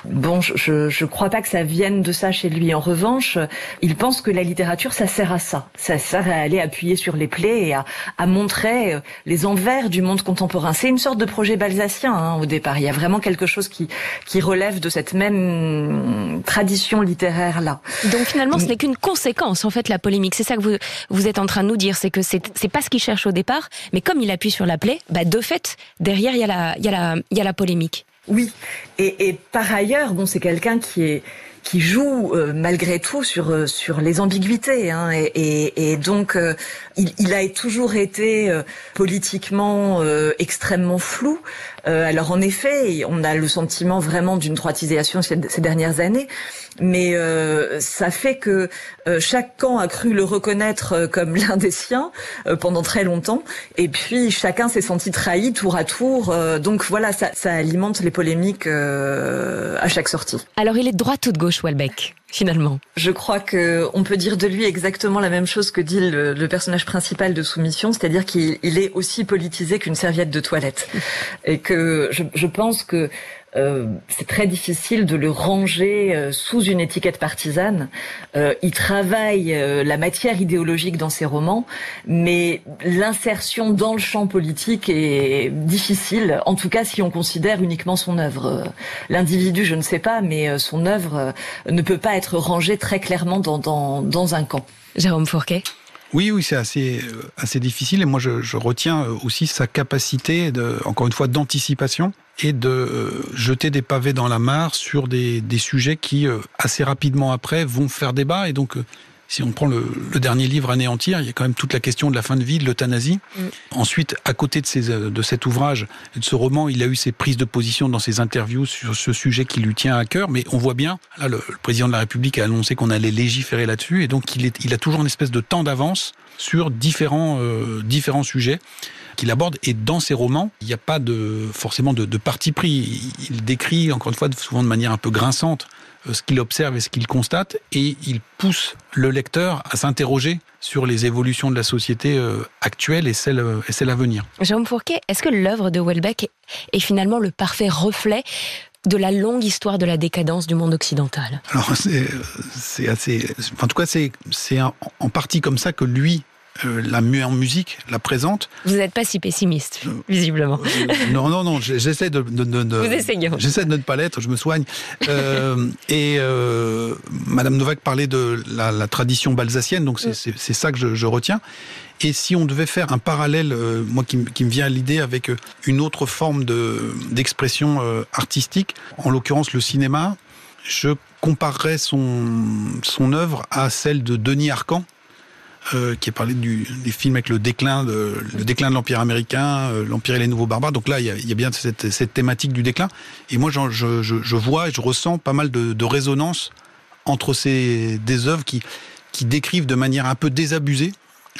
Bon, je, je, crois pas que ça vienne de ça chez lui. En revanche, il pense que la littérature, ça sert à ça. Ça sert à aller appuyer sur les plaies et à, à montrer euh, les envers du monde contemporain. C'est une sorte de projet balsacien hein, au départ. Il y a vraiment quelque chose qui qui relève de cette même tradition littéraire là. Donc finalement, ce n'est qu'une conséquence, en fait, la polémique. C'est ça que vous, vous êtes en train de nous dire, c'est que c'est, c'est pas ce qu'il cherche au départ, mais comme il appuie sur la plaie, bah, de fait, derrière, il y a la, y y a la polémique. Oui, et, par ailleurs, bon, c'est quelqu'un qui est qui joue euh, malgré tout sur euh, sur les ambiguïtés, hein, et, donc euh, il, a toujours été politiquement extrêmement flou. Alors en effet, on a le sentiment vraiment d'une droitisation ces dernières années, mais euh, ça fait que euh, chaque camp a cru le reconnaître euh, comme l'un des siens euh, pendant très longtemps, et puis chacun s'est senti trahi tour à tour. euh, donc voilà, ça, ça alimente les polémiques euh, à chaque sortie. Alors il est de droite ou de gauche, Welbeck, finalement? Je crois que on peut dire de lui exactement la même chose que dit le, le personnage principal de Soumission, c'est-à-dire qu'il il est aussi politisé qu'une serviette de toilette, et que je, je pense que euh, c'est très difficile de le ranger euh, sous une étiquette partisane. Euh, il travaille euh, la matière idéologique dans ses romans, mais l'insertion dans le champ politique est difficile. En tout cas, si on considère uniquement son œuvre. Euh, L'individu, je ne sais pas, mais son œuvre ne peut pas être rangée très clairement dans, dans, dans un camp. Jérôme Fourquet Oui, oui, c'est assez, euh, assez difficile. Et moi, je, retiens euh, aussi sa capacité, encore une fois, d'anticipation et de euh, jeter des pavés dans la mare sur des, des sujets qui, assez rapidement après, vont faire débat. Et donc, si on prend le, le dernier livre Anéantir, il y a quand même toute la question de la fin de vie, de l'euthanasie. Ensuite, à côté de, ces, euh, de cet ouvrage et de ce roman, il a eu ses prises de position dans ses interviews sur ce sujet qui lui tient à cœur. Mais on voit bien, là, le, le président de la République a annoncé qu'on allait légiférer là-dessus, et donc il, est, il a toujours une espèce de temps d'avance sur différents, euh, différents sujets qu'il aborde. Et dans ses romans, il n'y a pas de, forcément de, de parti pris. Il, il décrit, encore une fois, souvent de manière un peu grinçante, ce qu'il observe et ce qu'il constate, et il pousse le lecteur à s'interroger sur les évolutions de la société euh, actuelle et celle, euh, et celle à venir. Jérôme Fourquet, est-ce que l'œuvre de Welbeck est- finalement le parfait reflet de la longue histoire de la décadence du monde occidental? Alors c'est c'est assez, en tout cas c'est en partie comme ça que lui euh, la mu en musique la présente. Vous n'êtes pas si pessimiste, visiblement. Non non non, j'ai- j'essaie de, de, de- de-. J'essaie de ne pas l'être, je me soigne. Euh, et euh, Madame Novak parlait de la, la tradition balsacienne, donc c'est c'est ça que je, je retiens. Et si on devait faire un parallèle, euh, moi qui, me vient à l'idée avec euh, une autre forme de d'expression euh, artistique, en l'occurrence le cinéma, je comparerais son son œuvre à celle de Denis Arcan. Euh, qui a parlé du, des films avec le déclin de, le déclin de l'Empire américain, euh, l'Empire et les nouveaux barbares. Donc là, il y a, bien cette, thématique du déclin. Et moi, je, vois et je ressens pas mal de, de résonance entre ces des œuvres qui, qui décrivent de manière un peu désabusée.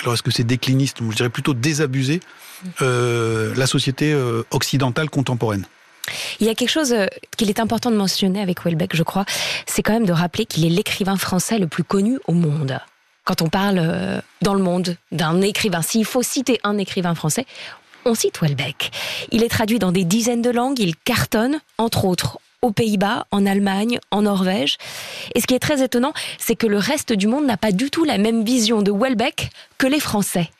Alors, est-ce que c'est décliniste? Je dirais plutôt désabusé euh, la société occidentale contemporaine. Il y a quelque chose qu'il est important de mentionner avec Welbeck, je crois, c'est quand même de rappeler qu'il est l'écrivain français le plus connu au monde. Quand on parle euh, dans le monde d'un écrivain, s'il faut citer un écrivain français, on cite Welbeck. Il est traduit dans des dizaines de langues, il cartonne, entre autres aux Pays-Bas, en Allemagne, en Norvège. Et ce qui est très étonnant, c'est que le reste du monde n'a pas du tout la même vision de Welbeck que les Français.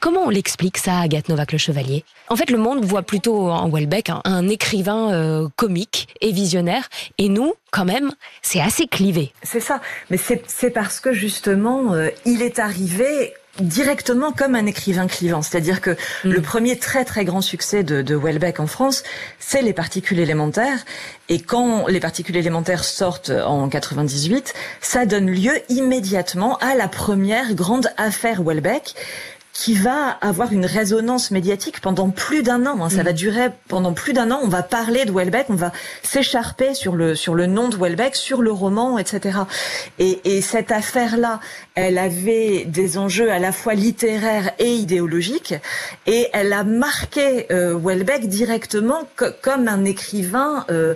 Comment on l'explique ça, Agathe Novak le Chevalier? En fait, le monde voit plutôt en Welbeck un, un écrivain euh, comique et visionnaire, et nous, quand même, c'est assez clivé. C'est ça. Mais c'est parce que justement, euh, il est arrivé directement comme un écrivain clivant. C'est-à-dire que le premier très très grand succès de, de Welbeck en France, c'est les particules élémentaires. Et quand les particules élémentaires sortent en 98, ça donne lieu immédiatement à la première grande affaire Welbeck qui va avoir une résonance médiatique pendant plus d'un an. hein. Ça va durer pendant plus d'un an. On va parler de Welbeck, on va s'écharper sur le sur le nom de Welbeck, sur le roman, etc. Et, et cette affaire-là, elle avait des enjeux à la fois littéraires et idéologiques, et elle a marqué euh, Welbeck directement co- comme un écrivain euh,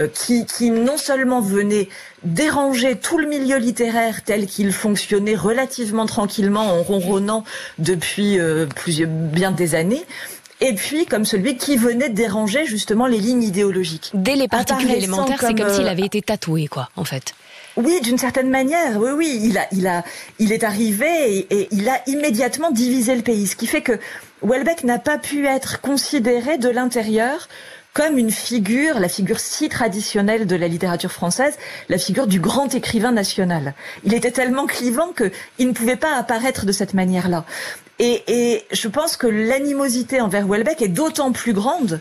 euh, qui, qui non seulement venait déranger tout le milieu littéraire tel qu'il fonctionnait relativement tranquillement en ronronnant depuis euh, plusieurs, bien des années, et puis comme celui qui venait déranger justement les lignes idéologiques. Dès les particules élémentaires, c'est comme euh, s'il avait été tatoué, quoi, en fait. oui, d'une certaine manière, oui, oui, il a, il a, il est arrivé et, et il a immédiatement divisé le pays, ce qui fait que Welbeck n'a pas pu être considéré de l'intérieur comme une figure, la figure si traditionnelle de la littérature française, la figure du grand écrivain national. Il était tellement clivant que il ne pouvait pas apparaître de cette manière-là. Et, et je pense que l'animosité envers Welbeck est d'autant plus grande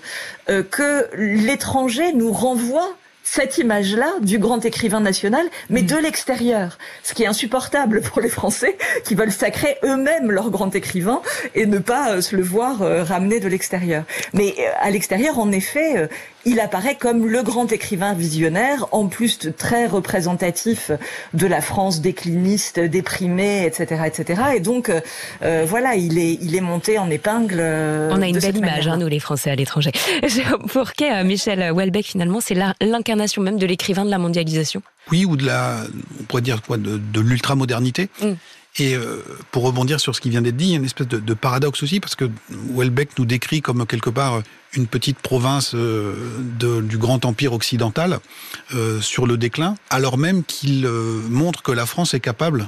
euh, que l'étranger nous renvoie cette image-là du grand écrivain national, mais de l'extérieur. Ce qui est insupportable pour les Français qui veulent sacrer eux-mêmes leur grand écrivain et ne pas euh, se le voir euh, ramener de l'extérieur. Mais euh, à l'extérieur, en effet, il apparaît comme le grand écrivain visionnaire, en plus de très représentatif de la France décliniste, déprimée, etc., etc. Et donc, euh, euh, voilà, il est, il est monté en épingle. euh, On a une belle image, hein, nous les Français à l'étranger. Pour qu'est Michel Houellebecq, finalement, c'est l'incarnation même de l'écrivain de la mondialisation. Oui, ou de la, on pourrait dire quoi, de, de l'ultramodernité. Mm. Et euh, pour rebondir sur ce qui vient d'être dit, il y a une espèce de, de paradoxe aussi, parce que Welbeck nous décrit comme quelque part une petite province euh, de- du grand empire occidental euh, sur le déclin, alors même qu'il montre que la France est capable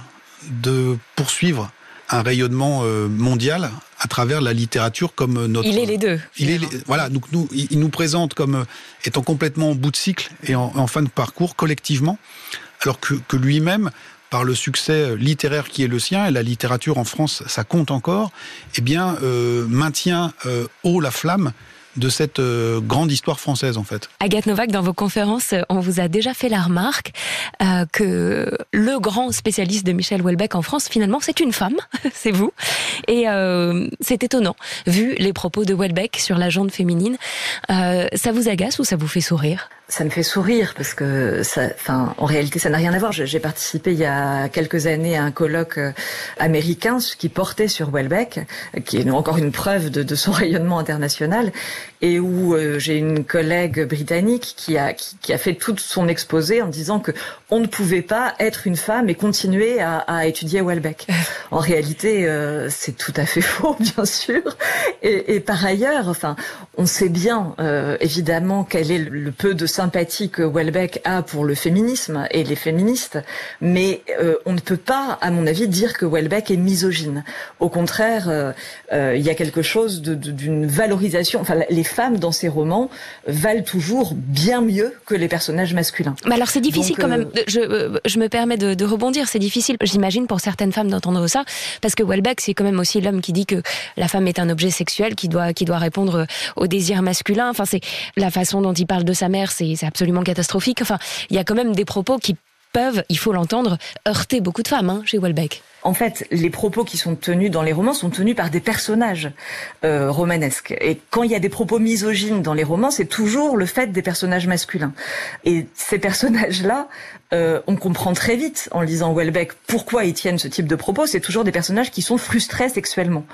de poursuivre un rayonnement mondial à travers la littérature comme notre... Il est les deux. Il est, les- voilà, donc nous, il nous présente comme étant complètement en bout de cycle et en, en fin de parcours collectivement, alors que, que lui-même, par le succès littéraire qui est le sien, et la littérature en France, ça compte encore, eh bien, euh, maintient euh, haut la flamme de cette euh, grande histoire française, en fait. Agathe Novak, dans vos conférences, on vous a déjà fait la remarque euh, que le grand spécialiste de Michel Houellebecq en France, finalement, c'est une femme, c'est vous. Et euh, c'est étonnant, vu les propos de Houellebecq sur la jante féminine. Euh, ça vous agace ou ça vous fait sourire? Ça me fait sourire parce que, ça, enfin, en réalité, ça n'a rien à voir. J'ai participé il y a quelques années à un colloque euh, américain qui portait sur Welbeck, qui est encore une preuve de, de son rayonnement international, et où euh, j'ai une collègue britannique qui a qui, qui a fait tout son exposé en disant que on ne pouvait pas être une femme et continuer à, à étudier Welbeck. En réalité, euh, c'est tout à fait faux, bien sûr. Et, et par ailleurs, enfin, on sait bien euh, évidemment quel est le, le peu de sympathie que Welbeck a pour le féminisme et les féministes, mais euh, on ne peut pas, à mon avis, dire que Welbeck est misogyne. Au contraire, euh, euh, il y a quelque chose d'une valorisation. Enfin, les femmes dans ces romans valent toujours bien mieux que les personnages masculins. Mais alors c'est difficile Donc, quand même. Je, je me permets de, de rebondir. C'est difficile, j'imagine, pour certaines femmes d'entendre ça, parce que Welbeck, c'est quand même aussi l'homme qui dit que la femme est un objet sexuel qui doit qui doit répondre au désir masculin. Enfin, c'est la façon dont il parle de sa mère, c'est c'est absolument catastrophique. Enfin, il y a quand même des propos qui peuvent, il faut l'entendre, heurter beaucoup de femmes hein, chez Welbeck. En fait, les propos qui sont tenus dans les romans sont tenus par des personnages euh, romanesques. Et quand il y a des propos misogynes dans les romans, c'est toujours le fait des personnages masculins. Et ces personnages-là, euh, on comprend très vite en lisant Welbeck pourquoi ils tiennent ce type de propos. C'est toujours des personnages qui sont frustrés sexuellement.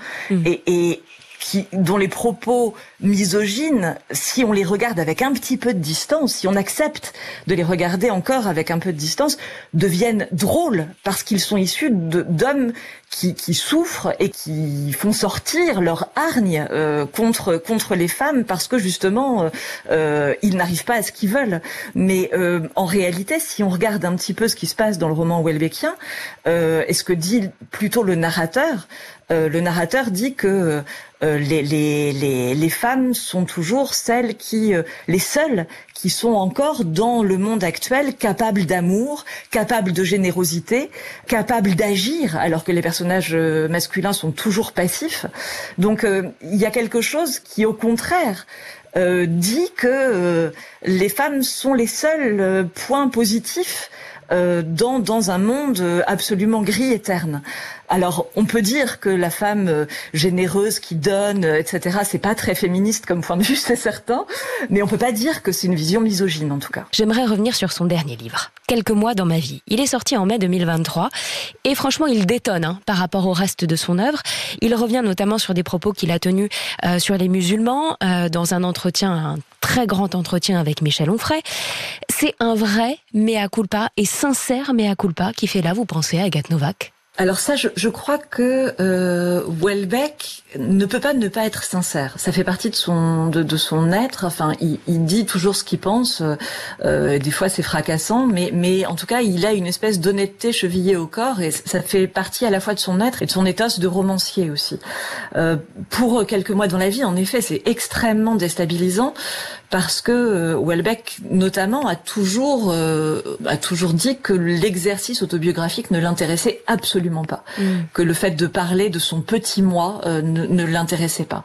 Et, et qui, dont les propos misogynes, si on les regarde avec un petit peu de distance, si on accepte de les regarder encore avec un peu de distance, deviennent drôles parce qu'ils sont issus d'hommes qui, qui souffrent et qui font sortir leur hargne euh, contre contre les femmes parce que justement euh, euh, ils n'arrivent pas à ce qu'ils veulent. Mais euh, en réalité, si on regarde un petit peu ce qui se passe dans le roman Welbeckien euh, et ce que dit plutôt le narrateur, euh, le narrateur dit que euh, les, les, les, les, femmes sont toujours celles qui, euh, les seules qui sont encore dans le monde actuel capables d'amour, capables de générosité, capables d'agir, alors que les personnages euh, masculins sont toujours passifs. Donc il y a quelque chose qui, au contraire, dit que les femmes sont les seuls points positifs dans, dans un monde absolument gris et terne. Alors, on peut dire que la femme euh, généreuse qui donne, euh, etc., c'est pas très féministe comme point de vue, c'est certain, mais on peut pas dire que c'est une vision misogyne en tout cas. J'aimerais revenir sur son dernier livre, Quelques mois dans ma vie. Il est sorti en mai 2023 et franchement, il détonne hein, par rapport au reste de son œuvre. Il revient notamment sur des propos qu'il a tenus euh, sur les musulmans dans un entretien, un très grand entretien avec Michel Onfray. C'est un vrai mea culpa et sincère mea culpa qui fait là, vous pensez à Agathe Novak? Alors ça, je, je crois que euh, Welbeck ne peut pas ne pas être sincère. Ça fait partie de son de, de son être. Enfin, il, il, dit toujours ce qu'il pense. Euh, des fois, c'est fracassant, mais mais en tout cas, il a une espèce d'honnêteté chevillée au corps et ça fait partie à la fois de son être et de son éthos de romancier aussi. Euh, pour quelques mois dans la vie, en effet, c'est extrêmement déstabilisant parce que euh, Welbeck notamment a toujours euh, a toujours dit que l'exercice autobiographique ne l'intéressait absolument pas, mm. que le fait de parler de son petit moi euh, ne, ne l'intéressait pas.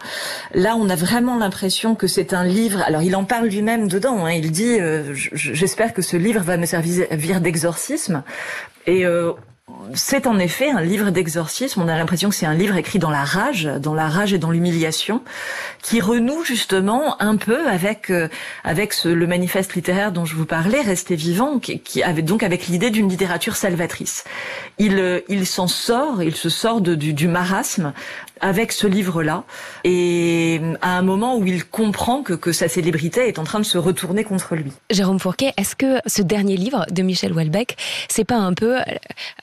Là, on a vraiment l'impression que c'est un livre. Alors, il en parle lui-même dedans. Hein, il dit j'espère que ce livre va me servir d'exorcisme. Et c'est en effet un livre d'exorcisme. On a l'impression que c'est un livre écrit dans la rage, dans la rage et dans l'humiliation, qui renoue justement un peu avec euh, avec ce, le manifeste littéraire dont je vous parlais, Rester vivant, qui, qui avait donc avec l'idée d'une littérature salvatrice. Il euh, il s'en sort, il se sort du, du marasme avec ce livre-là, et à un moment où il comprend que, que sa célébrité est en train de se retourner contre lui. Jérôme Fourquet, est-ce que ce dernier livre de Michel Houellebecq, c'est pas un peu euh,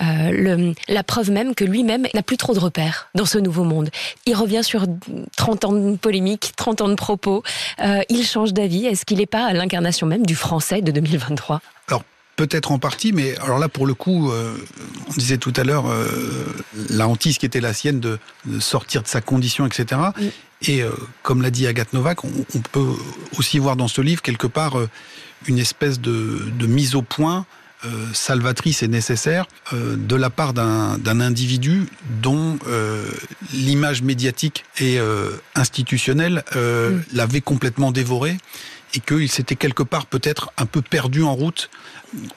le, la preuve même que lui-même n'a plus trop de repères dans ce nouveau monde? Il revient sur 30 ans de polémique, 30 ans de propos, euh, il change d'avis. Est-ce qu'il n'est pas l'incarnation même du français de 2023 Alors Peut-être en partie, mais alors là, pour le coup, euh, on disait tout à l'heure euh, la hantise qui était la sienne de, de, sortir de sa condition, etc. Et euh, comme l'a dit Agathe Novak, on, on, peut aussi voir dans ce livre quelque part une espèce de, de, mise au point euh, salvatrice et nécessaire de la part d'un individu dont l'image médiatique et institutionnelle mm. l'avait complètement dévoré et qu'il s'était quelque part peut-être un peu perdu en route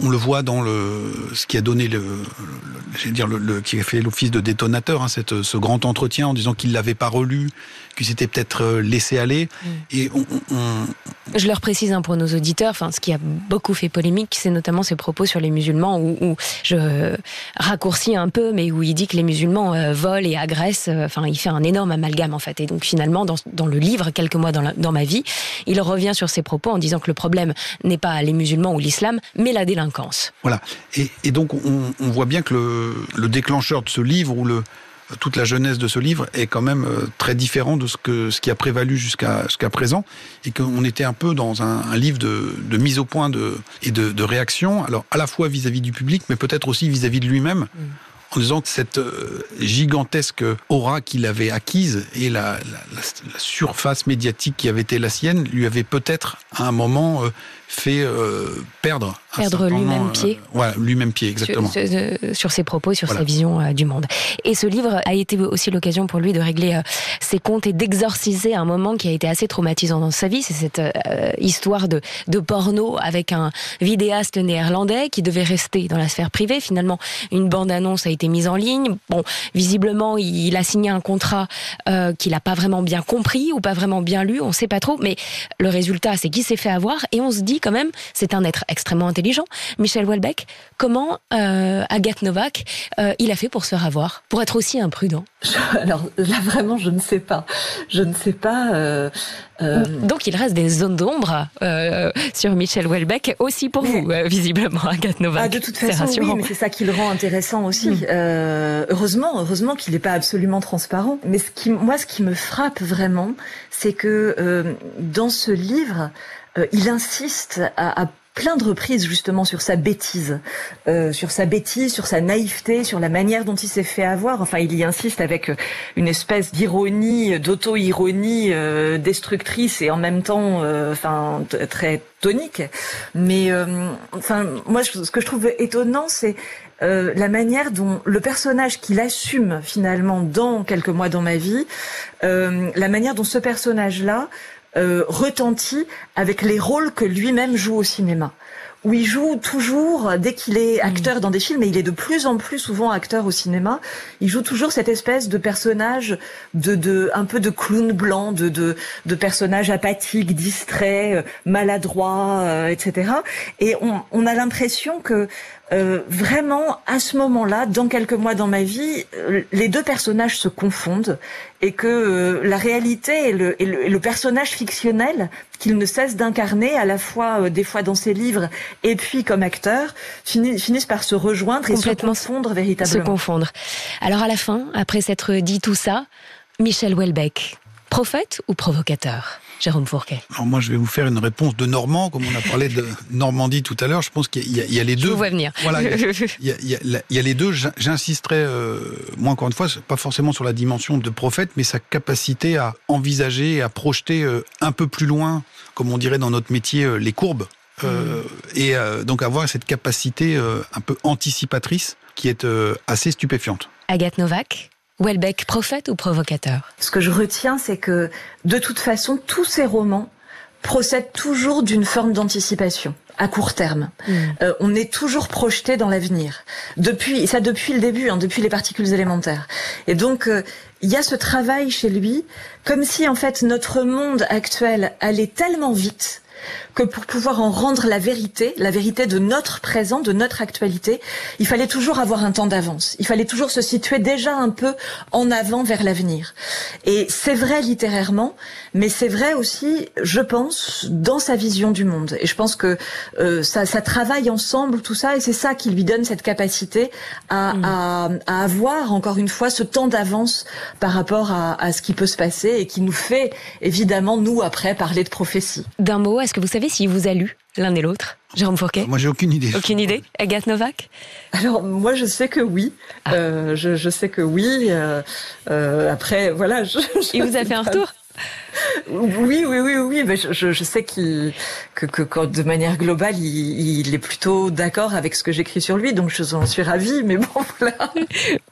on le voit dans le ce qui a donné le, qui a fait l'office de détonateur, hein, ce grand entretien en disant qu'il l'avait pas relu, qu'il s'était peut-être euh, laissé aller. Mm. Et on, on, je leur précise hein, pour nos auditeurs, enfin ce qui a beaucoup fait polémique, c'est notamment ses propos sur les musulmans où, où, je raccourcis un peu, mais où il dit que les musulmans euh, volent et agressent. Euh, enfin, il fait un énorme amalgame en fait. Et donc finalement, dans, dans le livre quelques mois dans, la, dans ma vie, il revient sur ses propos en disant que le problème n'est pas les musulmans ou l'islam, mais la la délinquance. Voilà. Et, et donc, on, on, voit bien que le, le, déclencheur de ce livre, ou le, toute la jeunesse de ce livre, est quand même euh, très différent de ce, que, ce qui a prévalu jusqu'à présent, et qu'on était un peu dans un, un livre de, de, mise au point de, et de, de réaction, alors à la fois vis-à-vis -vis du public, mais peut-être aussi vis-à-vis -vis de lui-même. Mmh en disant que cette euh, gigantesque aura qu'il avait acquise et la, la, la, surface médiatique qui avait été la sienne lui avait peut-être à un moment euh, fait euh, perdre perdre lui-même pied. euh, voilà lui-même pied exactement. Sur, sur, sur, ses propos sur voilà. sa vision euh, du monde. Et ce livre a été aussi l'occasion pour lui de régler euh, ses comptes et d'exorciser un moment qui a été assez traumatisant dans sa vie. C'est cette euh, histoire de, de porno avec un vidéaste néerlandais qui devait rester dans la sphère privée. Finalement une bande annonce a été mise en ligne. Bon visiblement il, a signé un contrat euh, qu'il n'a pas vraiment bien compris ou pas vraiment bien lu. On sait pas trop mais le résultat c'est qu'il s'est fait avoir et on se dit quand même, c'est un être extrêmement intelligent. Michel Houellebecq, comment euh, Agathe Novak, euh, il a fait pour se faire avoir, pour être aussi imprudent? Alors là, vraiment, je ne sais pas. Je ne sais pas. Euh, euh... Donc il reste des zones d'ombre euh, sur Michel Houellebecq, aussi pour vous, euh, visiblement, Agathe Novak. Ah, de toute façon, oui, mais c'est ça qui le rend intéressant aussi. Mmh. heureusement, heureusement qu'il n'est pas absolument transparent. Mais ce qui, moi, ce qui me frappe vraiment, c'est que dans ce livre, euh, il insiste à, plein de reprises justement sur sa bêtise, euh, sur sa bêtise, sur sa naïveté, sur la manière dont il s'est fait avoir. Enfin, il y insiste avec euh, une espèce d'ironie, d'auto-ironie euh, destructrice et en même temps, euh, enfin, très tonique. Mais euh, enfin, moi, ce que je trouve étonnant, c'est euh, la manière dont le personnage qu'il assume finalement dans quelques mois dans ma vie, euh, la manière dont ce personnage-là euh, retentit avec les rôles que lui-même joue au cinéma. Où il joue toujours, dès qu'il est acteur dans des films, et il est de plus en plus souvent acteur au cinéma, il joue toujours cette espèce de personnage de, de un peu de clown blanc, de, de, de personnage apathique, distrait, euh, maladroit, euh, etc. Et on, on a l'impression que euh, vraiment, à ce moment-là, dans quelques mois dans ma vie, euh, les deux personnages se confondent et que euh, la réalité et le, et le, et le personnage fictionnel qu'il ne cesse d'incarner, à la fois des fois dans ses livres et puis comme acteur, fini- finissent par se rejoindre et se confondre se véritablement. confondre. Alors à la fin, après s'être dit tout ça, Michel Houellebecq, prophète ou provocateur? Jérôme Fourquet. Alors moi, je vais vous faire une réponse de Normand, comme on a parlé de Normandie tout à l'heure. Je pense qu'il y, a- il y a les deux. vous vois venir. Voilà, il y a, il y a- il y a la- il y a les deux. J'in- J'insisterai, euh, moi encore une fois, pas forcément sur la dimension de prophète, mais sa capacité à envisager, à projeter euh, un peu plus loin, comme on dirait dans notre métier, euh, les courbes. Euh, Et euh, donc avoir cette capacité un peu anticipatrice qui est assez stupéfiante. Agathe Novak, Houellebecq, prophète ou provocateur? Ce que je retiens, c'est que de toute façon, tous ces romans procèdent toujours d'une forme d'anticipation à court terme. Euh, on est toujours projeté dans l'avenir. Depuis, ça depuis le début, hein, depuis les particules élémentaires. Et donc, euh, il y a ce travail chez lui, comme si en fait notre monde actuel allait tellement vite que pour pouvoir en rendre la vérité, la vérité de notre présent, de notre actualité, il fallait toujours avoir un temps d'avance. Il fallait toujours se situer déjà un peu en avant vers l'avenir. Et c'est vrai littérairement, mais c'est vrai aussi, je pense, dans sa vision du monde. Et je pense que euh, ça, ça travaille ensemble tout ça, et c'est ça qui lui donne cette capacité à, à, à avoir encore une fois ce temps d'avance par rapport à, à ce qui peut se passer et qui nous fait évidemment nous après parler de prophétie. D'un mot, est-ce que vous savez s'il vous a lu l'un et l'autre Jérôme Fourquet Moi, j'ai aucune idée. Aucune idée Agathe Novak Alors moi je sais que oui, Euh, je, je sais que oui. euh, euh, après voilà, je, Il vous a fait un retour Oui, oui, oui, oui. Mais je, je, je sais qu'il que, que, que de manière globale, il, il est plutôt d'accord avec ce que j'écris sur lui, donc je en suis ravie. Mais bon, voilà.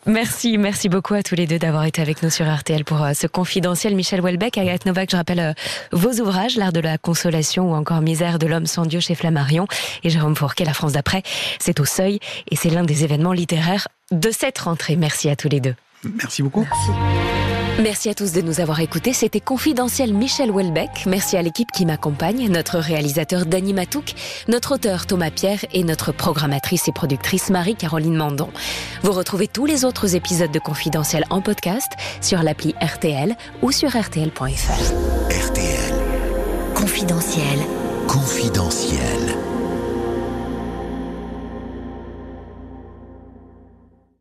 Merci, merci beaucoup à tous les deux d'avoir été avec nous sur RTL pour euh, ce confidentiel. Michel Houellebecq, Agathe Novak, je rappelle euh, vos ouvrages, L'art de la consolation ou encore Misère de l'homme sans Dieu chez Flammarion et Jérôme Fourquet, La France d'après. C'est au seuil et c'est l'un des événements littéraires de cette rentrée. Merci à tous les deux. Merci beaucoup. Merci à tous de nous avoir écoutés. C'était Confidentiel Michel Houellebecq. Merci à l'équipe qui m'accompagne, notre réalisateur Dany Matouk, notre auteur Thomas Pierre et notre programmatrice et productrice Marie-Caroline Mandon. Vous retrouvez tous les autres épisodes de Confidentiel en podcast sur l'appli RTL ou sur rtl.fr. RTL. Confidentiel. Confidentiel.